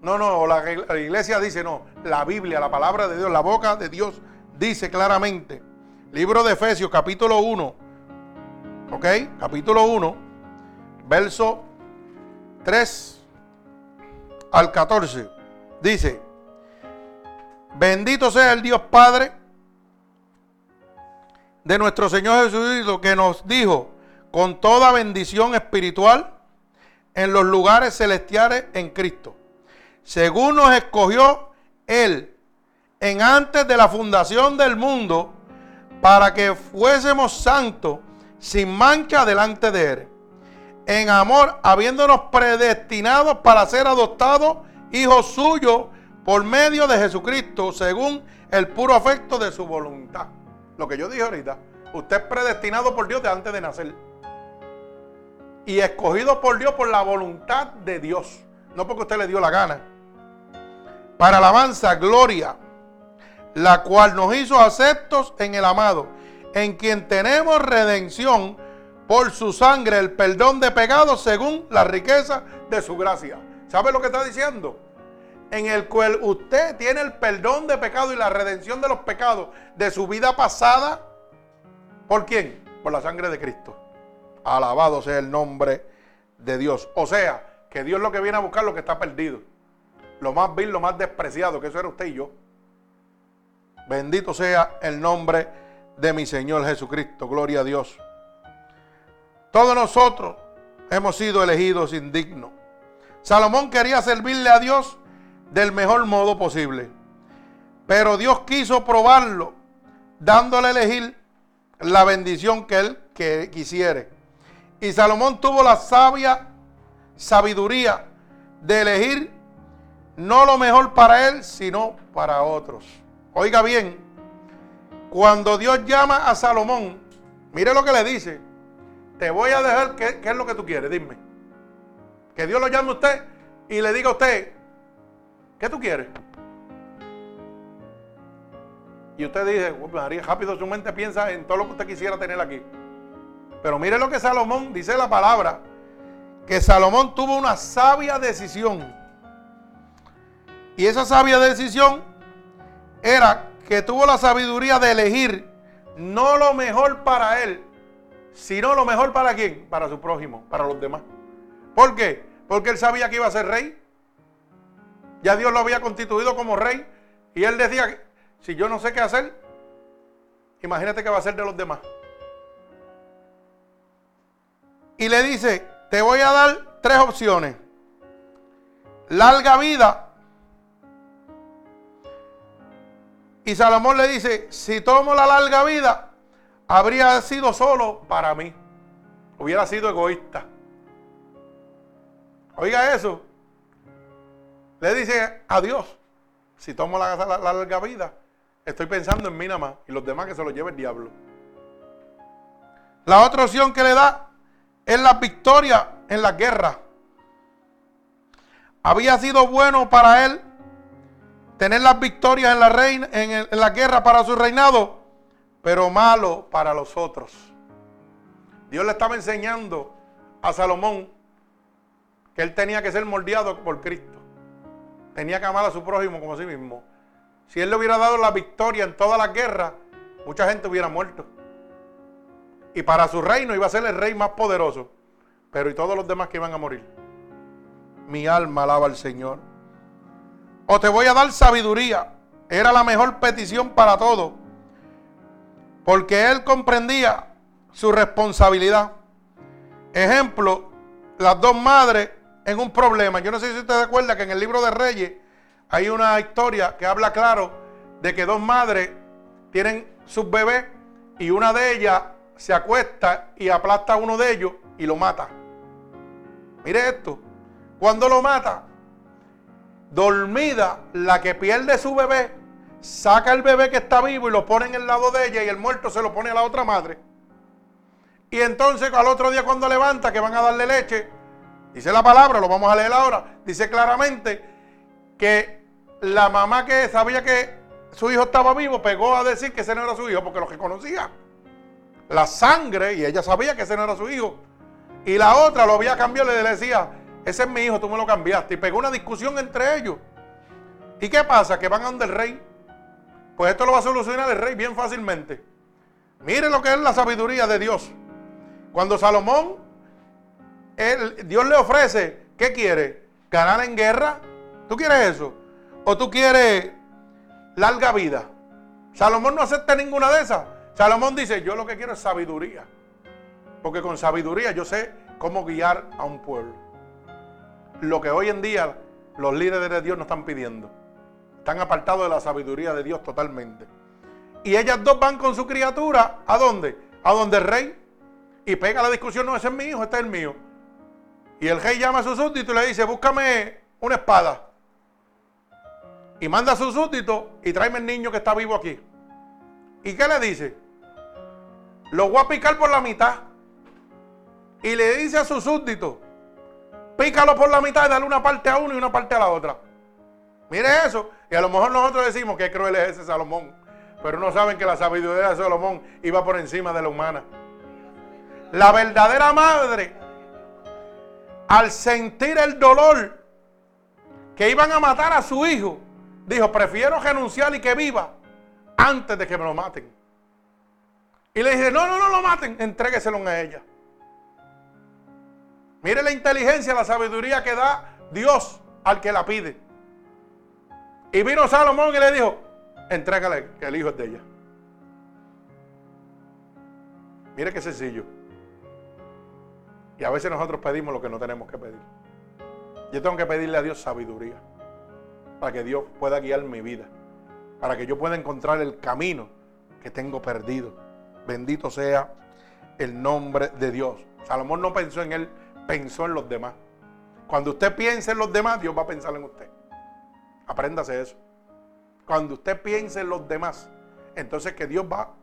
Speaker 1: No, no, la, la iglesia dice no, la Biblia, la palabra de Dios, la boca de Dios dice claramente. Libro de Efesios capítulo 1, ¿ok? Capítulo 1, verso 3 al 14. Dice, bendito sea el Dios Padre de nuestro Señor Jesucristo que nos dijo con toda bendición espiritual en los lugares celestiales en Cristo. Según nos escogió Él en antes de la fundación del mundo para que fuésemos santos sin mancha delante de Él. En amor, habiéndonos predestinados para ser adoptados hijos suyos por medio de Jesucristo, según el puro afecto de su voluntad. Lo que yo dije ahorita, usted es predestinado por Dios de antes de nacer. Y escogido por Dios por la voluntad de Dios, no porque usted le dio la gana. Para alabanza, gloria, la cual nos hizo aceptos en el amado, en quien tenemos redención por su sangre, el perdón de pecados según la riqueza de su gracia. ¿Sabe lo que está diciendo? En el cual usted tiene el perdón de pecado y la redención de los pecados de su vida pasada. ¿Por quién? Por la sangre de Cristo. Alabado sea el nombre de Dios. O sea, que Dios lo que viene a buscar lo que está perdido. Lo más vil, lo más despreciado, que eso era usted y yo. Bendito sea el nombre de mi Señor Jesucristo. Gloria a Dios. Todos nosotros hemos sido elegidos indignos. Salomón quería servirle a Dios del mejor modo posible. Pero Dios quiso probarlo, dándole a elegir la bendición que él que quisiere. Y Salomón tuvo la sabia sabiduría de elegir no lo mejor para él, sino para otros. Oiga bien, cuando Dios llama a Salomón, mire lo que le dice. Te voy a dejar, ¿qué, es lo que tú quieres? Dime. Que Dios lo llame a usted y le diga a usted, ¿qué tú quieres? Y usted dice, María, rápido su mente piensa en todo lo que usted quisiera tener aquí. Pero mire lo que Salomón dice la palabra, que Salomón tuvo una sabia decisión. Y esa sabia decisión era que tuvo la sabiduría de elegir no lo mejor para él, sino lo mejor para quién? Para su prójimo, para los demás. ¿Por qué? Porque él sabía que iba a ser rey. Ya Dios lo había constituido como rey. Y él decía, si yo no sé qué hacer, imagínate qué va a hacer de los demás. Y le dice, te voy a dar tres opciones. Larga vida, Y Salomón le dice, si tomo la larga vida, habría sido solo para mí. Hubiera sido egoísta. Oiga eso. Le dice a Dios, si tomo la, larga vida, estoy pensando en mí nada más y los demás que se los lleve el diablo. La otra opción que le da es la victoria en la guerra. Había sido bueno para él tener las victorias en la, reina, en, la guerra para su reinado, pero malo para los otros. Dios le estaba enseñando a Salomón que él tenía que ser moldeado por Cristo. Tenía que amar a su prójimo como a sí mismo. Si él le hubiera dado la victoria en toda la guerra, mucha gente hubiera muerto. Y para su reino iba a ser el rey más poderoso. Pero y todos los demás que iban a morir. Mi alma alaba al Señor o te voy a dar sabiduría. Era la mejor petición para todo. Porque él comprendía su responsabilidad. Ejemplo, las dos madres en un problema. Yo no sé si usted recuerda que en el libro de Reyes hay una historia que habla claro de que dos madres tienen sus bebés y una de ellas se acuesta y aplasta a uno de ellos y lo mata. Mire esto. Cuando lo mata, dormida, la que pierde su bebé, saca el bebé que está vivo y lo pone en el lado de ella y el muerto se lo pone a la otra madre. Y entonces al otro día cuando levanta que van a darle leche, dice la palabra, lo vamos a leer ahora, dice claramente que la mamá que sabía que su hijo estaba vivo pegó a decir que ese no era su hijo porque lo reconocía. La sangre, y ella sabía que ese no era su hijo. Y la otra lo había cambiado y le decía, ese es mi hijo, tú me lo cambiaste. Y pegó una discusión entre ellos. ¿Y qué pasa? Que van a donde el rey. Pues esto lo va a solucionar el rey bien fácilmente. Mire lo que es la sabiduría de Dios. Cuando Salomón, Dios le ofrece, ¿qué quiere? ¿Ganar en guerra? ¿Tú quieres eso? ¿O tú quieres larga vida? Salomón no acepta ninguna de esas. Salomón dice, yo lo que quiero es sabiduría. Porque con sabiduría yo sé cómo guiar a un pueblo. Lo que hoy en día los líderes de Dios no están pidiendo. Están apartados de la sabiduría de Dios totalmente. Y ellas dos van con su criatura, ¿a dónde? A donde el rey. Y pega la discusión, no, ese es mi hijo, este es el mío. Y el rey llama a su súbdito y le dice, búscame una espada. Y manda a su súbdito y tráeme el niño que está vivo aquí. ¿Y qué le dice? Lo voy a picar por la mitad. Y le dice a su súbdito, pícalo por la mitad y dale una parte a uno y una parte a la otra. Mire eso. Y a lo mejor nosotros decimos que cruel es ese Salomón. Pero no saben que la sabiduría de Salomón iba por encima de la humana. La verdadera madre, al sentir el dolor que iban a matar a su hijo, dijo, prefiero renunciar y que viva antes de que me lo maten. Y le dije, no, no, no lo maten, entrégueselo a ella. Mire la inteligencia, la sabiduría que da Dios al que la pide. Y vino Salomón y le dijo, entrégale que el hijo es de ella. Mire qué sencillo. Y a veces nosotros pedimos lo que no tenemos que pedir. Yo tengo que pedirle a Dios sabiduría para que Dios pueda guiar mi vida, para que yo pueda encontrar el camino que tengo perdido. Bendito sea el nombre de Dios. Salomón no pensó en él, pensó en los demás. Cuando usted piense en los demás, Dios va a pensar en usted. Apréndase eso. Cuando usted piense en los demás, entonces que Dios va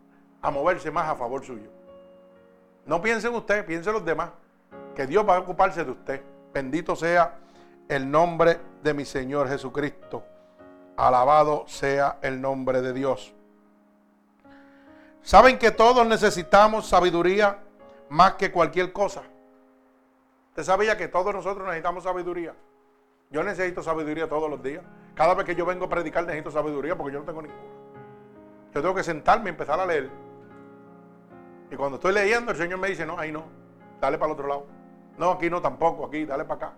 Speaker 1: a moverse más a favor suyo. No piense en usted, piense en los demás. Que Dios va a ocuparse de usted. Bendito sea el nombre de mi Señor Jesucristo. Alabado sea el nombre de Dios. Saben que todos necesitamos sabiduría más que cualquier cosa. Usted sabía que todos nosotros necesitamos sabiduría. Yo necesito sabiduría todos los días. Cada vez que yo vengo a predicar necesito sabiduría porque yo no tengo ninguna. Yo tengo que sentarme y empezar a leer. Y cuando estoy leyendo, el Señor me dice, no, ahí no, dale para el otro lado. No, aquí no tampoco, aquí, dale para acá.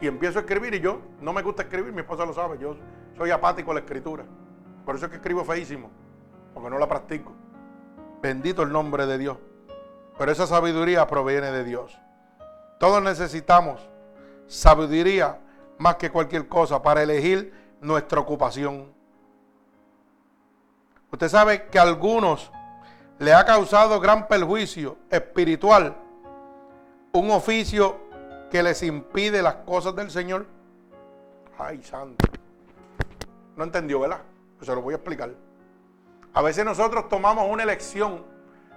Speaker 1: Y empiezo a escribir y yo no me gusta escribir, mi esposa lo sabe, yo soy apático a la escritura. Por eso es que escribo feísimo, porque no la practico. Bendito el nombre de Dios. Pero esa sabiduría proviene de Dios. Todos necesitamos sabiduría más que cualquier cosa para elegir nuestra ocupación. Usted sabe que a algunos le ha causado gran perjuicio espiritual un oficio que les impide las cosas del Señor. Ay, santo. No entendió, ¿verdad? Pues se lo voy a explicar. A veces nosotros tomamos una elección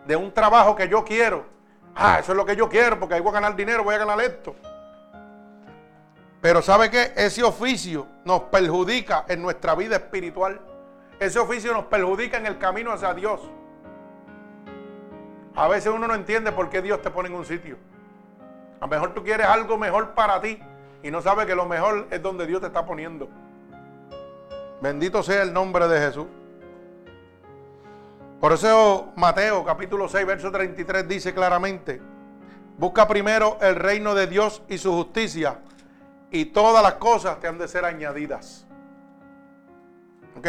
Speaker 1: de un trabajo que yo quiero Ah, eso es lo que yo quiero porque ahí voy a ganar dinero, voy a ganar esto. Pero ¿sabe qué? Ese oficio nos perjudica en nuestra vida espiritual. Ese oficio nos perjudica en el camino hacia Dios. A veces uno no entiende por qué Dios te pone en un sitio. A lo mejor tú quieres algo mejor para ti y no sabes que lo mejor es donde Dios te está poniendo. Bendito sea el nombre de Jesús. Por eso Mateo capítulo 6, verso 33 dice claramente, busca primero el reino de Dios y su justicia y todas las cosas te han de ser añadidas. ¿Ok?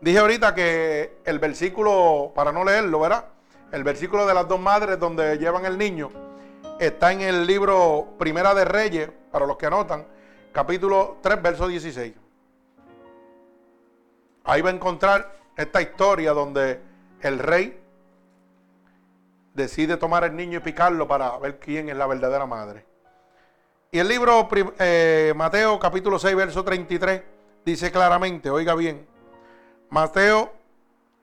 Speaker 1: Dije ahorita que el versículo, para no leerlo, ¿verdad? El versículo de las dos madres donde llevan el niño está en el libro Primera de Reyes, para los que anotan, capítulo 3, verso 16. Ahí va a encontrar esta historia donde el rey decide tomar el niño y picarlo para ver quién es la verdadera madre. Y el libro eh, Mateo capítulo 6, verso 33 dice claramente, oiga bien, Mateo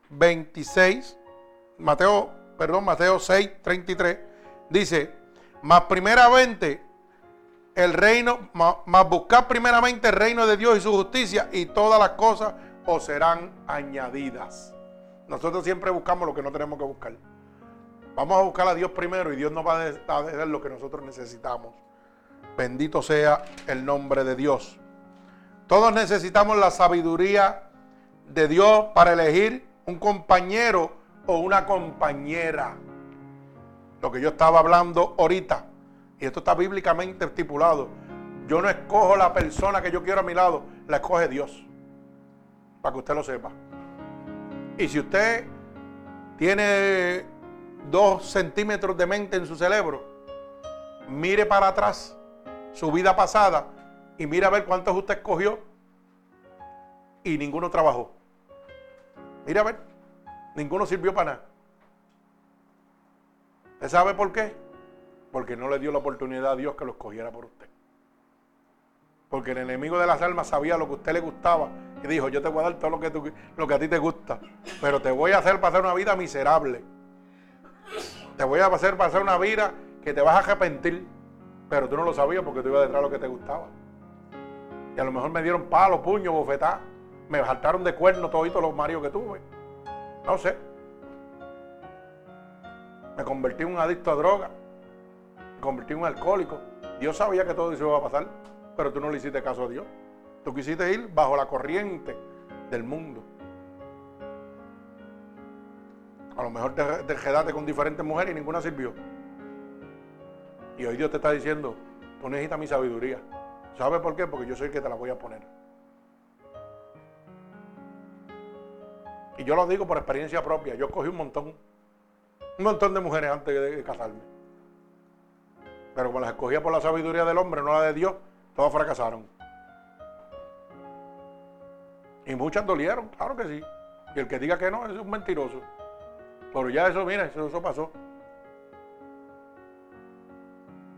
Speaker 1: 26, Mateo, perdón, Mateo 6, 33, dice, más primeramente el reino, más buscar primeramente el reino de Dios y su justicia y todas las cosas os serán añadidas. Nosotros siempre buscamos lo que no tenemos que buscar. Vamos a buscar a Dios primero y Dios nos va a dar lo que nosotros necesitamos. Bendito sea el nombre de Dios. Todos necesitamos la sabiduría de Dios para elegir un compañero o una compañera. Lo que yo estaba hablando ahorita. Y esto está bíblicamente estipulado. Yo no escojo la persona que yo quiero a mi lado, la escoge Dios. Para que usted lo sepa. Y si usted tiene dos centímetros de mente en su cerebro, mire para atrás su vida pasada y mira a ver cuántos usted escogió y ninguno trabajó. Mira a ver, ninguno sirvió para nada. ¿Usted sabe por qué? Porque no le dio la oportunidad a Dios que lo escogiera por usted. Porque el enemigo de las almas sabía lo que a usted le gustaba y dijo, yo te voy a dar todo lo que, que a ti te gusta, pero te voy a hacer pasar una vida miserable. Te voy a hacer pasar una vida que te vas a arrepentir. Pero tú no lo sabías porque tú ibas detrás de lo que te gustaba. Y a lo mejor me dieron palo, puño, bofetá. Me saltaron de cuerno toditos los maridos que tuve. No sé. Me convertí en un adicto a droga. Me convertí en un alcohólico. Dios sabía que todo eso iba a pasar, pero tú no le hiciste caso a Dios. Tú quisiste ir bajo la corriente del mundo. A lo mejor te, te quedaste con diferentes mujeres y ninguna sirvió. Y hoy Dios te está diciendo, tú necesitas mi sabiduría. ¿Sabes por qué? Porque yo soy el que te la voy a poner. Y yo lo digo por experiencia propia. Yo cogí un montón, un montón de mujeres antes de casarme. Pero como las escogía por la sabiduría del hombre, no la de Dios, todas fracasaron. Y muchas dolieron, claro que sí. Y el que diga que no es un mentiroso. Pero ya eso, mira, eso, eso pasó.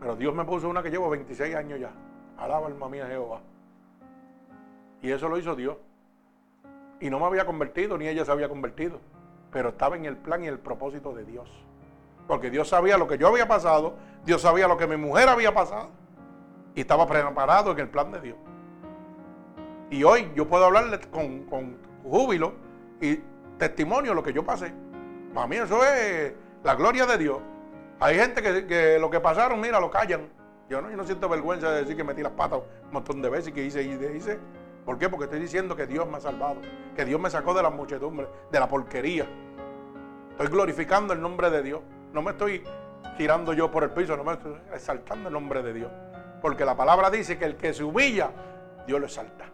Speaker 1: Pero Dios me puso una que llevo 26 años ya. Alaba alma mía Jehová. Y eso lo hizo Dios. Y no me había convertido, ni ella se había convertido. Pero estaba en el plan y el propósito de Dios. Porque Dios sabía lo que yo había pasado, Dios sabía lo que mi mujer había pasado. Y estaba preparado en el plan de Dios. Y hoy yo puedo hablarle con, con júbilo y testimonio de lo que yo pasé. Para mí eso es la gloria de Dios. Hay gente que, lo que pasaron, mira, lo callan. Yo no, no siento vergüenza de decir que metí las patas un montón de veces y que hice y hice. ¿Por qué? Porque estoy diciendo que Dios me ha salvado, que Dios me sacó de la muchedumbre, de la porquería. Estoy glorificando el nombre de Dios. No me estoy tirando yo por el piso, no me estoy exaltando el nombre de Dios. Porque la palabra dice que el que se humilla, Dios lo exalta.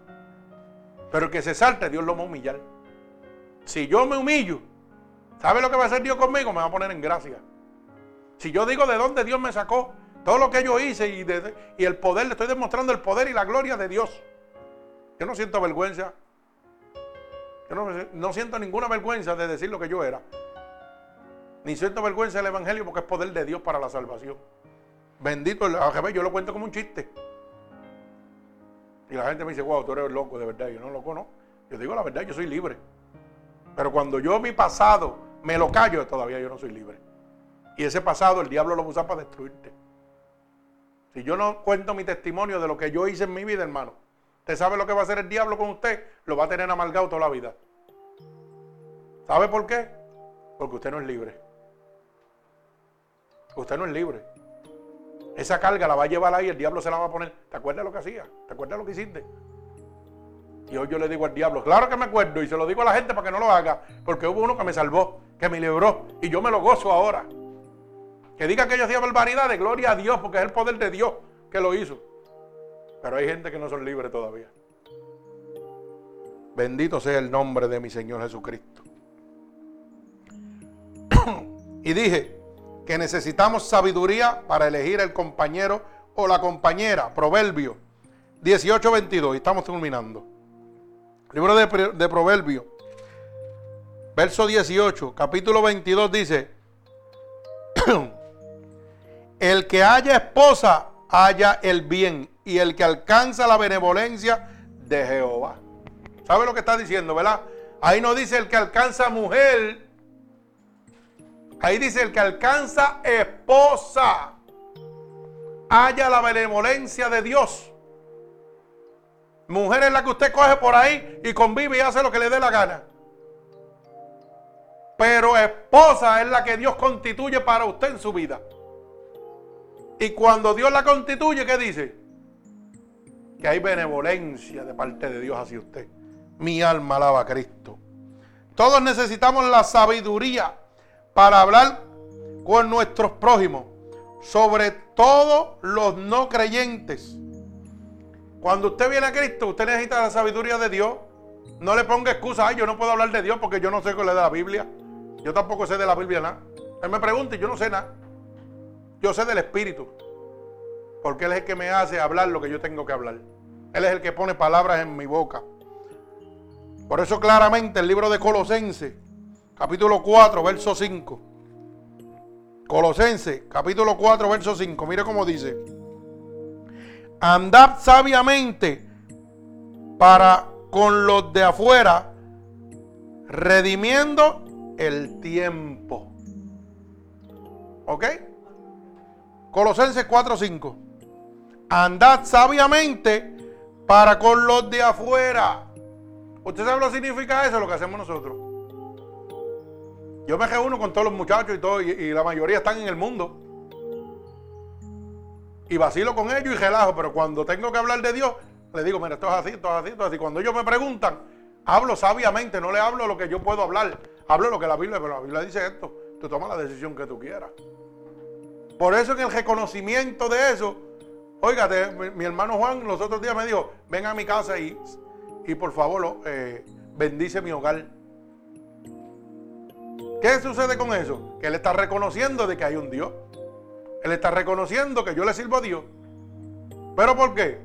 Speaker 1: Pero el que se salta, Dios lo va a humillar. Si yo me humillo, ¿sabe lo que va a hacer Dios conmigo? Me va a poner en gracia. Si yo digo de dónde Dios me sacó, todo lo que yo hice y, y el poder, le estoy demostrando el poder y la gloria de Dios. Yo no siento vergüenza. Yo no, siento ninguna vergüenza de decir lo que yo era. Ni siento vergüenza del Evangelio porque es poder de Dios para la salvación. Bendito el yo lo cuento como un chiste. Y la gente me dice, wow, tú eres loco, de verdad. Yo no loco, no. Yo digo la verdad, yo soy libre. Pero cuando yo mi pasado me lo callo, todavía yo no soy libre. Y ese pasado el diablo lo usa para destruirte. Si yo no cuento mi testimonio de lo que yo hice en mi vida, hermano, ¿usted sabe lo que va a hacer el diablo con usted? Lo va a tener amargado toda la vida. ¿Sabe por qué? Porque usted no es libre. Usted no es libre. Esa carga la va a llevar ahí, el diablo se la va a poner. ¿Te acuerdas lo que hacía? ¿Te acuerdas lo que hiciste? Y hoy yo le digo al diablo, claro que me acuerdo, y se lo digo a la gente para que no lo haga, porque hubo uno que me salvó, que me libró, y yo me lo gozo ahora. Que diga que yo hacía barbaridades, gloria a Dios, porque es el poder de Dios que lo hizo. Pero hay gente que no son libres todavía. Bendito sea el nombre de mi Señor Jesucristo. y dije que necesitamos sabiduría para elegir el compañero o la compañera. Proverbio 18-22. Y estamos terminando. Libro de, de Proverbio. Verso 18, capítulo 22 dice, el que haya esposa, haya el bien. Y el que alcanza la benevolencia de Jehová. ¿Sabe lo que está diciendo, verdad? Ahí no dice el que alcanza mujer. Ahí dice el que alcanza esposa. Haya la benevolencia de Dios. Mujer es la que usted coge por ahí y convive y hace lo que le dé la gana. Pero esposa es la que Dios constituye para usted en su vida. Y cuando Dios la constituye, ¿qué dice? Que hay benevolencia de parte de Dios hacia usted. Mi alma alaba a Cristo. Todos necesitamos la sabiduría para hablar con nuestros prójimos, sobre todo los no creyentes. Cuando usted viene a Cristo, usted necesita la sabiduría de Dios. No le ponga excusa, ay, yo no puedo hablar de Dios porque yo no sé qué le da la Biblia. Yo tampoco sé de la Biblia nada. Él me pregunta y yo no sé nada. Yo sé del Espíritu. Porque Él es el que me hace hablar lo que yo tengo que hablar. Él es el que pone palabras en mi boca. Por eso claramente el libro de Colosenses, capítulo 4, verso 5. Colosenses, capítulo 4, verso 5. Mire cómo dice. Andad sabiamente para con los de afuera, redimiendo el tiempo. ¿Ok? Colosenses 4, 5. Andad sabiamente para con los de afuera. ¿Usted sabe lo que significa eso? Lo que hacemos nosotros. Yo me reúno con todos los muchachos y, todo, y, la mayoría están en el mundo. Y vacilo con ellos y relajo, pero cuando tengo que hablar de Dios, le digo, mira, esto es así, esto es así, esto es así. Cuando ellos me preguntan, hablo sabiamente, no le hablo lo que yo puedo hablar. Hablo lo que la Biblia, pero la Biblia dice esto. Tú tomas la decisión que tú quieras. Por eso en el reconocimiento de eso, oígate, mi, hermano Juan los otros días me dijo, ven a mi casa y y por favor eh, bendice mi hogar. ¿Qué sucede con eso? Que él está reconociendo de que hay un Dios. Él está reconociendo que yo le sirvo a Dios. ¿Pero por qué?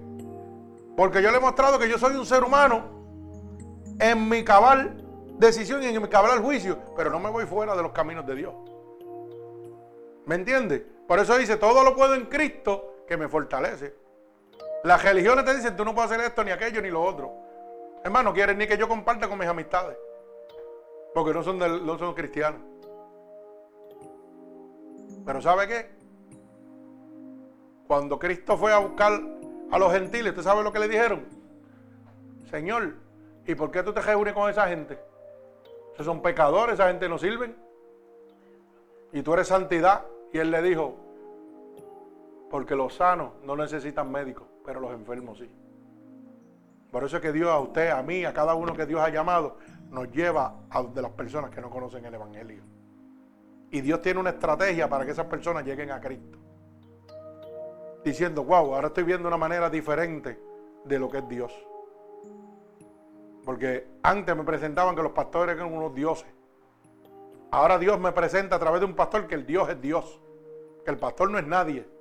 Speaker 1: Porque yo le he mostrado que yo soy un ser humano en mi cabal decisión y en mi cabal juicio, pero no me voy fuera de los caminos de Dios. ¿Me entiende? Por eso dice, todo lo puedo en Cristo que me fortalece. Las religiones te dicen, tú no puedes hacer esto, ni aquello, ni lo otro. Hermano, quieren ni que yo comparta con mis amistades. Porque no son, no son cristianos. Pero ¿sabe qué? Cuando Cristo fue a buscar a los gentiles, ¿usted sabe lo que le dijeron? Señor, ¿y por qué tú te reúnes con esa gente? Esos son pecadores, esa gente no sirven. Y tú eres santidad. Y él le dijo, porque los sanos no necesitan médicos, pero los enfermos sí. Por eso es que Dios a usted, a mí, a cada uno que Dios ha llamado, nos lleva a de las personas que no conocen el Evangelio. Y Dios tiene una estrategia para que esas personas lleguen a Cristo. Diciendo, wow, ahora estoy viendo una manera diferente de lo que es Dios. Porque antes me presentaban que los pastores eran unos dioses. Ahora Dios me presenta a través de un pastor que el Dios es Dios. Que el pastor no es nadie.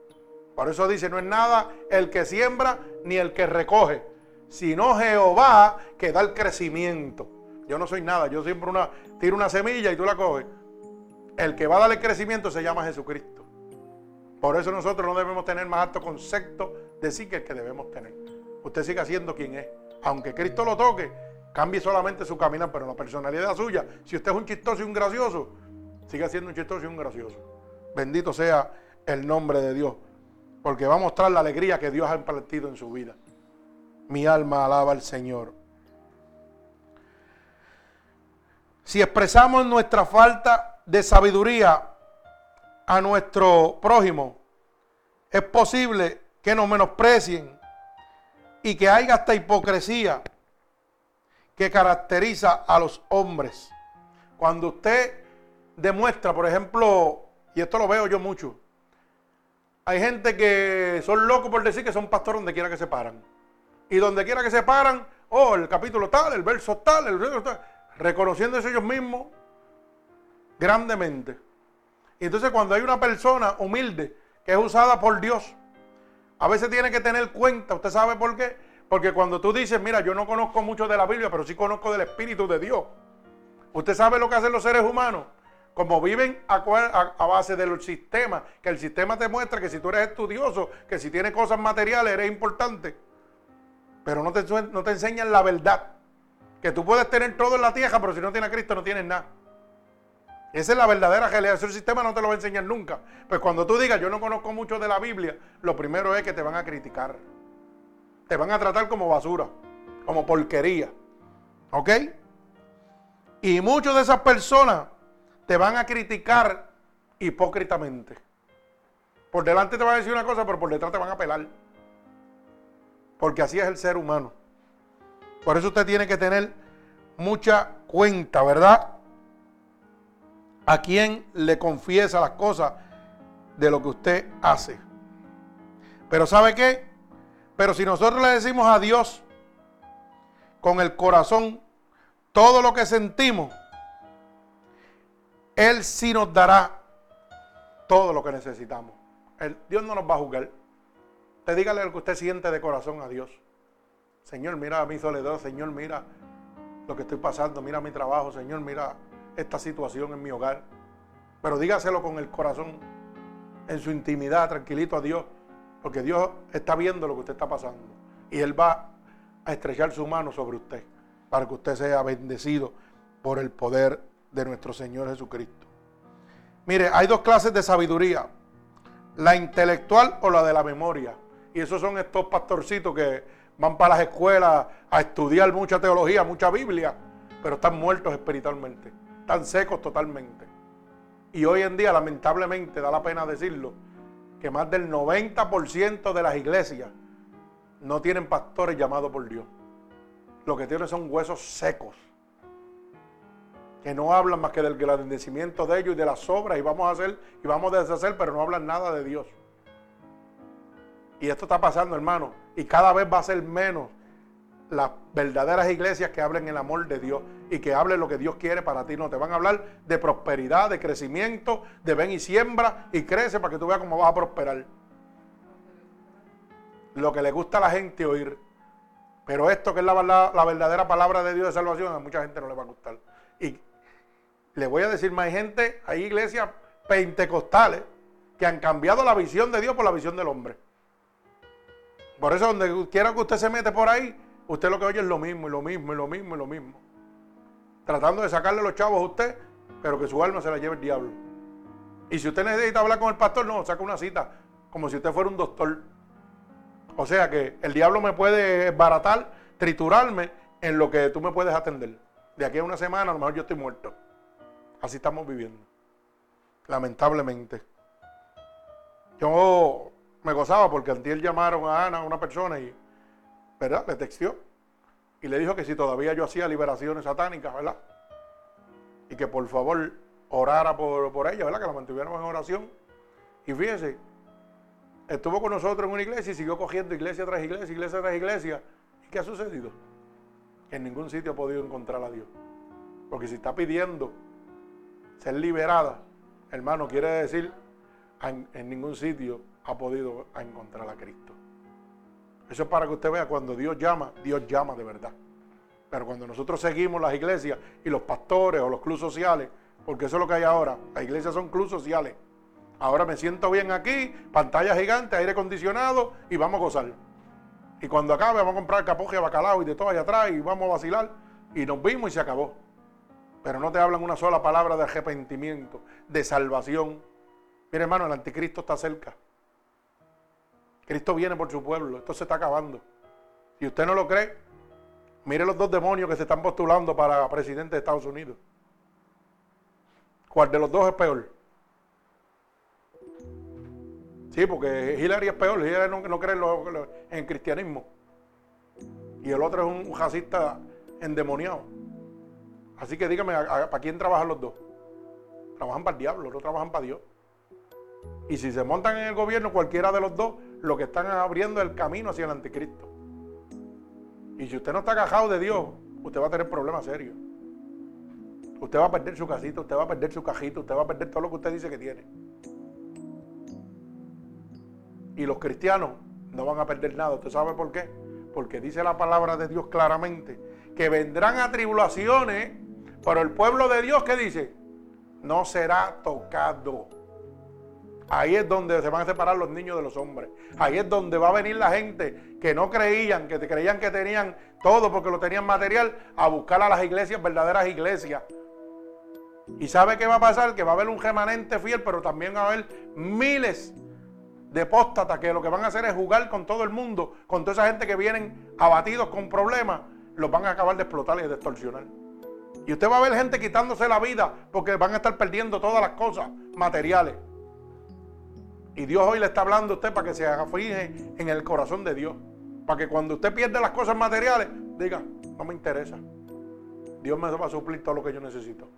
Speaker 1: Por eso dice, no es nada el que siembra ni el que recoge, sino Jehová que da el crecimiento. Yo no soy nada, yo siempre una, tiro una semilla y tú la coges. El que va a dar el crecimiento se llama Jesucristo. Por eso nosotros no debemos tener más alto concepto de sí que el que debemos tener. Usted siga siendo quien es. Aunque Cristo lo toque, cambie solamente su caminar, pero la personalidad suya. Si usted es un chistoso y un gracioso, siga siendo un chistoso y un gracioso. Bendito sea el nombre de Dios. Porque va a mostrar la alegría que Dios ha impartido en su vida. Mi alma alaba al Señor. Si expresamos nuestra falta de sabiduría a nuestro prójimo, es posible que nos menosprecien y que haya esta hipocresía que caracteriza a los hombres. Cuando usted demuestra, por ejemplo, y esto lo veo yo mucho, hay gente que son locos por decir que son pastores donde quiera que se paran. Y donde quiera que se paran, oh, el capítulo tal, el verso tal, el verso tal, reconociéndose ellos mismos grandemente. Y entonces cuando hay una persona humilde que es usada por Dios, a veces tiene que tener cuenta, ¿usted sabe por qué? Porque cuando tú dices, mira, yo no conozco mucho de la Biblia, pero sí conozco del Espíritu de Dios. ¿Usted sabe lo que hacen los seres humanos? Como viven a, base del sistema, que el sistema te muestra que si tú eres estudioso, que si tienes cosas materiales eres importante, pero no te, no te enseñan la verdad, que tú puedes tener todo en la tierra, pero si no tienes a Cristo no tienes nada. Esa es la verdadera realidad. Ese sistema no te lo va a enseñar nunca. Pues cuando tú digas, yo no conozco mucho de la Biblia, lo primero es que te van a criticar. Te van a tratar como basura, como porquería. ¿Ok? Y muchas de esas personas te van a criticar hipócritamente. Por delante te van a decir una cosa, pero por detrás te van a pelar. Porque así es el ser humano. Por eso usted tiene que tener mucha cuenta, ¿verdad? a quien le confiesa las cosas de lo que usted hace. Pero ¿sabe qué? Pero si nosotros le decimos a Dios con el corazón todo lo que sentimos, Él sí nos dará todo lo que necesitamos. Dios no nos va a juzgar. Te dígale lo que usted siente de corazón a Dios. Señor, mira mi soledad. Señor, mira lo que estoy pasando. Mira mi trabajo. Señor, mira esta situación en mi hogar. Pero dígaselo con el corazón, en su intimidad, tranquilito a Dios, porque Dios está viendo lo que usted está pasando. Y Él va a estrechar su mano sobre usted, para que usted sea bendecido por el poder de nuestro Señor Jesucristo. Mire, hay dos clases de sabiduría, la intelectual o la de la memoria. Y esos son estos pastorcitos que van para las escuelas a estudiar mucha teología, mucha Biblia, pero están muertos espiritualmente están secos totalmente. Y hoy en día, lamentablemente, da la pena decirlo, que más del 90% de las iglesias no tienen pastores llamados por Dios. Lo que tienen son huesos secos, que no hablan más que del agradecimiento de ellos y de las obras, y vamos a hacer y vamos a deshacer, pero no hablan nada de Dios. Y esto está pasando, hermano, y cada vez va a ser menos las verdaderas iglesias que hablen el amor de Dios y que hablen lo que Dios quiere para ti. No te van a hablar de prosperidad, de crecimiento, de ven y siembra y crece para que tú veas cómo vas a prosperar. Lo que le gusta a la gente oír. Pero esto que es la, la verdadera palabra de Dios de salvación, a mucha gente no le va a gustar. Y le voy a decir más, gente, hay iglesias pentecostales que han cambiado la visión de Dios por la visión del hombre. Por eso donde quiera que usted se mete por ahí, usted lo que oye es lo mismo, y lo mismo, y lo mismo, y lo mismo. Tratando de sacarle los chavos a usted, pero que su alma se la lleve el diablo. Y si usted necesita hablar con el pastor, no, saca una cita, como si usted fuera un doctor. O sea que el diablo me puede baratar, triturarme en lo que tú me puedes atender. De aquí a una semana a lo mejor yo estoy muerto. Así estamos viviendo. Lamentablemente. Yo me gozaba porque antes llamaron a Ana, una persona, y ¿verdad? Le textió y le dijo que si todavía yo hacía liberaciones satánicas, ¿verdad? Y que por favor orara por, por ella, ¿verdad? Que la mantuviéramos en oración. Y fíjese, estuvo con nosotros en una iglesia y siguió cogiendo iglesia tras iglesia, iglesia tras iglesia. ¿Y qué ha sucedido? En ningún sitio ha podido encontrar a Dios. Porque si está pidiendo ser liberada, hermano, quiere decir, en, ningún sitio ha podido encontrar a Cristo. Eso es para que usted vea, cuando Dios llama, Dios llama de verdad. Pero cuando nosotros seguimos las iglesias y los pastores o los clubes sociales, porque eso es lo que hay ahora, las iglesias son clubes sociales. Ahora me siento bien aquí, pantalla gigante, aire acondicionado y vamos a gozar. Y cuando acabe vamos a comprar capoje, bacalao y de todo allá atrás y vamos a vacilar. Y nos vimos y se acabó. Pero no te hablan una sola palabra de arrepentimiento, de salvación. Mire hermano, el anticristo está cerca. Cristo viene por su pueblo. Esto se está acabando. Si usted no lo cree, mire los dos demonios que se están postulando para presidente de Estados Unidos. ¿Cuál de los dos es peor? Sí, porque Hillary es peor. Hillary no, cree en, cristianismo. Y el otro es un racista endemoniado. Así que dígame, ¿para quién trabajan los dos? Trabajan para el diablo, no trabajan para Dios. Y si se montan en el gobierno, cualquiera de los dos, lo que están abriendo el camino hacia el anticristo. Y si usted no está cajado de Dios, usted va a tener problemas serios. Usted va a perder su casita, usted va a perder su cajita, usted va a perder todo lo que usted dice que tiene. Y los cristianos no van a perder nada. ¿Usted sabe por qué? Porque dice la palabra de Dios claramente que vendrán a tribulaciones, pero el pueblo de Dios, ¿qué dice? no será tocado. Ahí es donde se van a separar los niños de los hombres. Ahí es donde va a venir la gente que no creían, que creían que tenían todo porque lo tenían material, a buscar a las iglesias, verdaderas iglesias. Y sabe qué va a pasar? Que va a haber un remanente fiel, pero también va a haber miles de póstatas que lo que van a hacer es jugar con todo el mundo, con toda esa gente que vienen abatidos con problemas, los van a acabar de explotar y de extorsionar. Y usted va a ver gente quitándose la vida porque van a estar perdiendo todas las cosas materiales. Y Dios hoy le está hablando a usted para que se aflige en el corazón de Dios. Para que cuando usted pierde las cosas materiales, diga, no me interesa. Dios me va a suplir todo lo que yo necesito.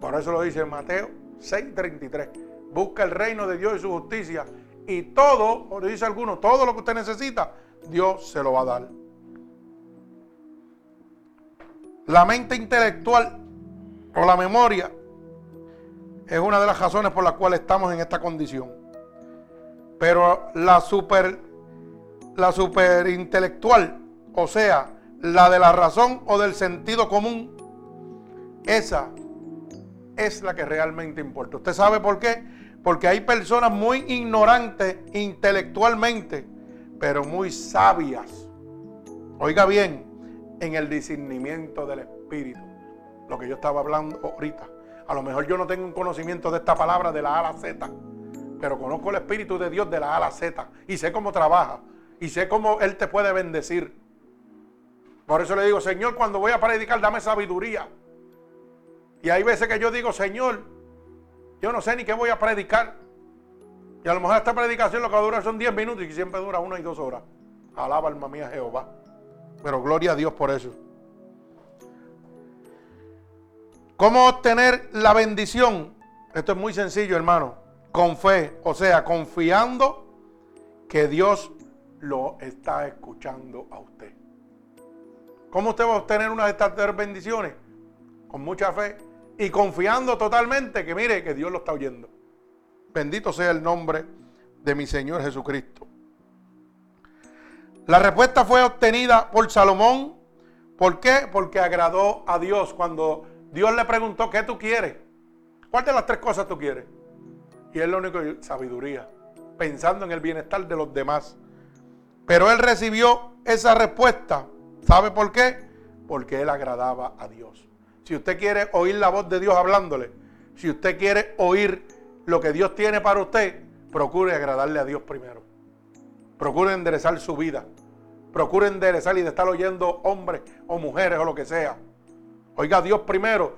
Speaker 1: Por eso lo dice Mateo 6:33. Busca el reino de Dios y su justicia. Y todo, como dice alguno, todo lo que usted necesita, Dios se lo va a dar. La mente intelectual o la memoria es una de las razones por las cuales estamos en esta condición. Pero la super, la superintelectual, o sea, la de la razón o del sentido común, esa es la que realmente importa. ¿Usted sabe por qué? Porque hay personas muy ignorantes intelectualmente, pero muy sabias. Oiga bien, en el discernimiento del Espíritu. Lo que yo estaba hablando ahorita. A lo mejor yo no tengo un conocimiento de esta palabra de la A a la Z, pero conozco el Espíritu de Dios de la A a la Z y sé cómo trabaja y sé cómo Él te puede bendecir. Por eso le digo, Señor, cuando voy a predicar, dame sabiduría. Y hay veces que yo digo, Señor, yo no sé ni qué voy a predicar. Y a lo mejor esta predicación lo que dura son 10 minutos y siempre dura una y dos horas. Alaba alma mía Jehová. Pero gloria a Dios por eso. ¿Cómo obtener la bendición? Esto es muy sencillo, hermano. Con fe, o sea, confiando que Dios lo está escuchando a usted. ¿Cómo usted va a obtener una de estas bendiciones? Con mucha fe y confiando totalmente que mire que Dios lo está oyendo. Bendito sea el nombre de mi Señor Jesucristo. La respuesta fue obtenida por Salomón. ¿Por qué? Porque agradó a Dios cuando Dios le preguntó, ¿qué tú quieres? ¿Cuál de las tres cosas tú quieres? Y él lo único, sabiduría, pensando en el bienestar de los demás. Pero él recibió esa respuesta. ¿Sabe por qué? Porque él agradaba a Dios. Si usted quiere oír la voz de Dios hablándole, si usted quiere oír lo que Dios tiene para usted, procure agradarle a Dios primero. Procure enderezar su vida. Procure enderezar y de estar oyendo hombres o mujeres o lo que sea. Oiga Dios primero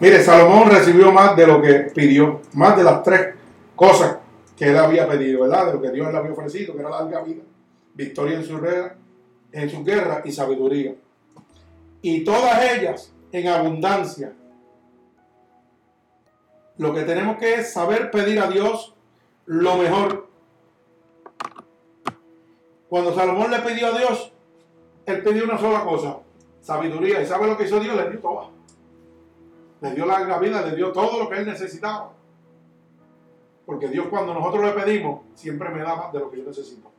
Speaker 1: Mire, Salomón recibió más de lo que pidió, más de las tres cosas que él había pedido, ¿verdad? De lo que Dios le había ofrecido, que era larga vida, victoria en su, guerra, y sabiduría. Y todas ellas en abundancia. Lo que tenemos que es saber pedir a Dios lo mejor. Cuando Salomón le pidió a Dios, él pidió una sola cosa, sabiduría. ¿Y sabe lo que hizo Dios? Le dio todo le dio larga vida, le dio todo lo que él necesitaba. Porque Dios cuando nosotros le pedimos, siempre me da más de lo que yo necesito.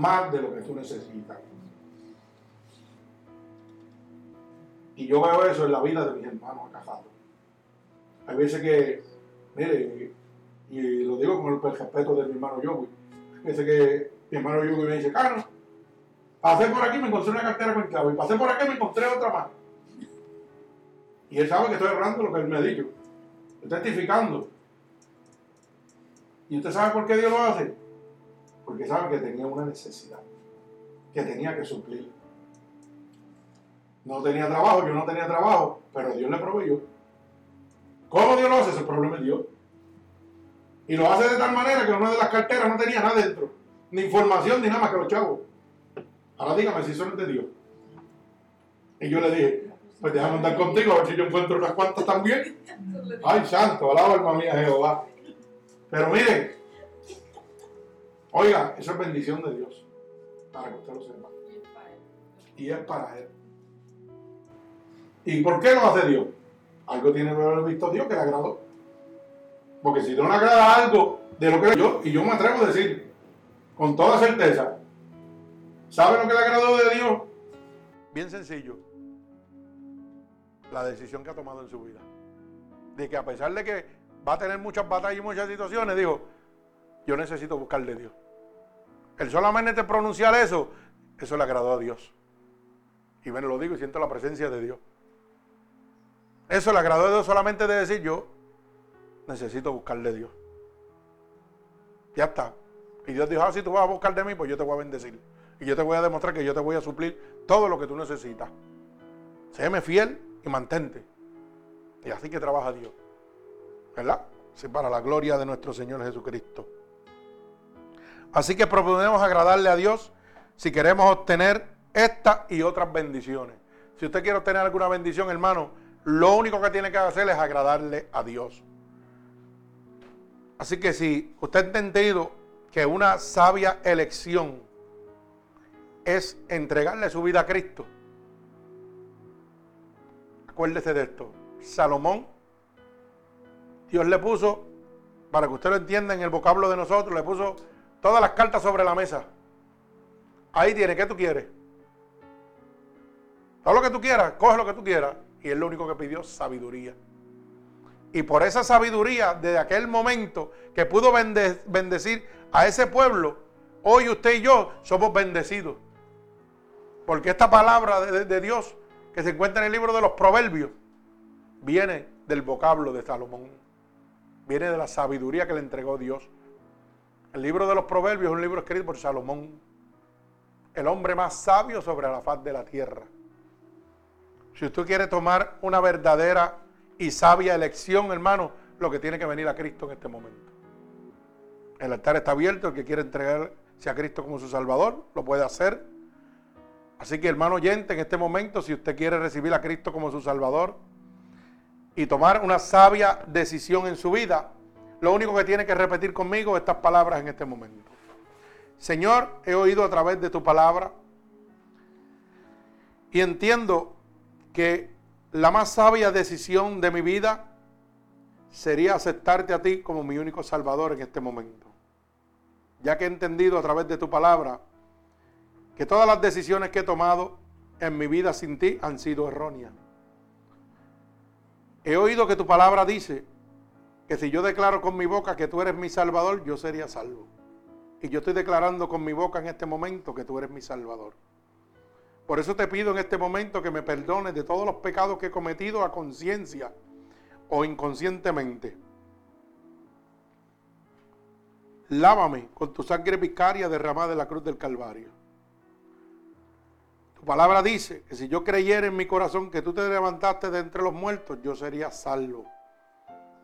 Speaker 1: más de lo que tú necesitas. Y yo veo eso en la vida de mis hermanos acajados. Hay veces que, mire, y lo digo con el respeto de mi hermano hay veces que mi hermano Yogi me dice, Carlos, pasé por aquí me encontré una cartera con clave, y pasé por aquí me encontré otra más. Y él sabe que estoy hablando lo que él me ha dicho. Estoy testificando. ¿Y usted sabe por qué Dios lo hace? Porque sabe que tenía una necesidad, que tenía que suplir. No tenía trabajo, yo no tenía trabajo, pero Dios le proveyó. ¿Cómo Dios lo hace? Ese problema es Dios. Y lo hace de tal manera que una de las carteras no tenía nada dentro, ni información, ni nada más que los chavos. Ahora dígame si son de Dios. Y yo le dije, pues déjame andar contigo a ver si yo encuentro unas cuantas también. Ay, santo, alaba alma mía Jehová. Pero miren, oiga, eso es bendición de Dios. Para que usted lo sepa. Y es para Él. ¿Y por qué lo hace Dios? Algo tiene que haber visto Dios que le agradó. Porque si no le agrada algo de lo que yo, y yo me atrevo a decir con toda certeza, ¿sabe lo que le agradó de Dios? Bien sencillo. La decisión que ha tomado en su vida. De que a pesar de que va a tener muchas batallas y muchas situaciones, dijo, yo necesito buscarle a Dios. El solamente pronunciar eso, eso le agradó a Dios. Y ven, lo digo y siento la presencia de Dios. Eso le agradó a Dios solamente de decir yo necesito buscarle a Dios. Ya está. Y Dios dijo, ah, si tú vas a buscar de mí, pues yo te voy a bendecir. Y yo te voy a demostrar que yo te voy a suplir todo lo que tú necesitas. Séme fiel y mantente. Y así que trabaja Dios. ¿verdad? Sí, para la gloria de nuestro Señor Jesucristo. Así que procuremos agradarle a Dios si queremos obtener esta y otras bendiciones. Si usted quiere obtener alguna bendición, hermano, lo único que tiene que hacer es agradarle a Dios. Así que si usted ha entendido que una sabia elección es entregarle su vida a Cristo, acuérdese de esto. Salomón Dios le puso, para que usted lo entienda en el vocablo de nosotros, le puso todas las cartas sobre la mesa. Ahí tiene, ¿qué tú quieres? Todo lo que tú quieras, coge lo que tú quieras. Y él lo único que pidió, sabiduría. Y por esa sabiduría, desde aquel momento que pudo bendecir a ese pueblo, hoy usted y yo somos bendecidos. Porque esta palabra de, de Dios que se encuentra en el libro de los Proverbios viene del vocablo de Salomón viene de la sabiduría que le entregó Dios. El libro de los Proverbios es un libro escrito por Salomón, el hombre más sabio sobre la faz de la tierra. Si usted quiere tomar una verdadera y sabia elección, hermano, lo que tiene que venir a Cristo en este momento. El altar está abierto, el que quiere entregarse a Cristo como su Salvador, lo puede hacer. Así que hermano oyente, en este momento, si usted quiere recibir a Cristo como su Salvador, y tomar una sabia decisión en su vida, lo único que tiene que repetir conmigo estas palabras en este momento. Señor, he oído a través de tu palabra y entiendo que la más sabia decisión de mi vida sería aceptarte a ti como mi único salvador en este momento. Ya que he entendido a través de tu palabra que todas las decisiones que he tomado en mi vida sin ti han sido erróneas. He oído que tu palabra dice que si yo declaro con mi boca que tú eres mi salvador, yo sería salvo. Y yo estoy declarando con mi boca en este momento que tú eres mi salvador. Por eso te pido en este momento que me perdones de todos los pecados que he cometido a conciencia o inconscientemente. Lávame con tu sangre vicaria derramada en la cruz del Calvario. Tu palabra dice que si yo creyera en mi corazón que tú te levantaste de entre los muertos, yo sería salvo.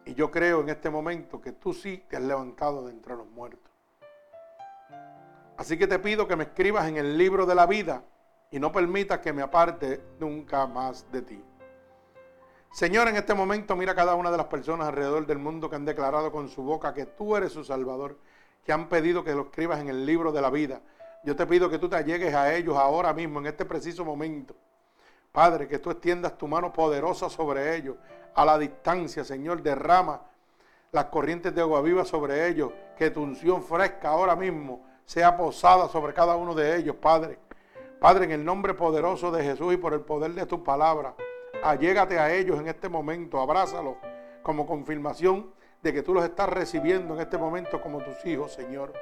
Speaker 1: Y yo creo en este momento que tú sí te has levantado de entre los muertos. Así que te pido que me escribas en el libro de la vida y no permitas que me aparte nunca más de ti. Señor, en este momento mira a cada una de las personas alrededor del mundo que han declarado con su boca que tú eres su Salvador, que han pedido que lo escribas en el libro de la vida yo te pido que tú te llegues a ellos ahora mismo, en este preciso momento. Padre, que tú extiendas tu mano poderosa sobre ellos, a la distancia, Señor, derrama las corrientes de agua viva sobre ellos, que tu unción fresca ahora mismo sea posada sobre cada uno de ellos, Padre. Padre, en el nombre poderoso de Jesús y por el poder de tu palabra, allégate a ellos en este momento, abrázalos como confirmación de que tú los estás recibiendo en este momento como tus hijos, Señor.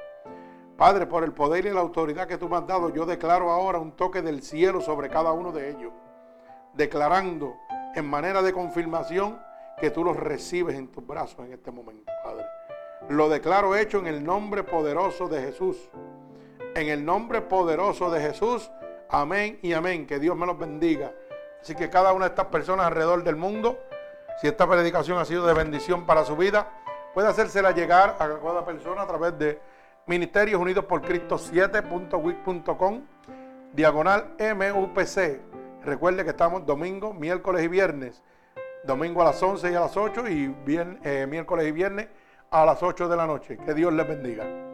Speaker 1: Padre, por el poder y la autoridad que tú me has dado, yo declaro ahora un toque del cielo sobre cada uno de ellos, declarando en manera de confirmación que tú los recibes en tus brazos en este momento, Padre. Lo declaro hecho en el nombre poderoso de Jesús. En el nombre poderoso de Jesús. Amén y amén. Que Dios me los bendiga. Así que cada una de estas personas alrededor del mundo, si esta predicación ha sido de bendición para su vida, puede hacérsela llegar a cada persona a través de Ministerios Unidos por Cristo 7.wix.com, diagonal MUPC. Recuerde que estamos domingo, miércoles y viernes. Domingo a las 11 y a las 8 y bien, eh, miércoles y viernes a las 8 de la noche. Que Dios les bendiga.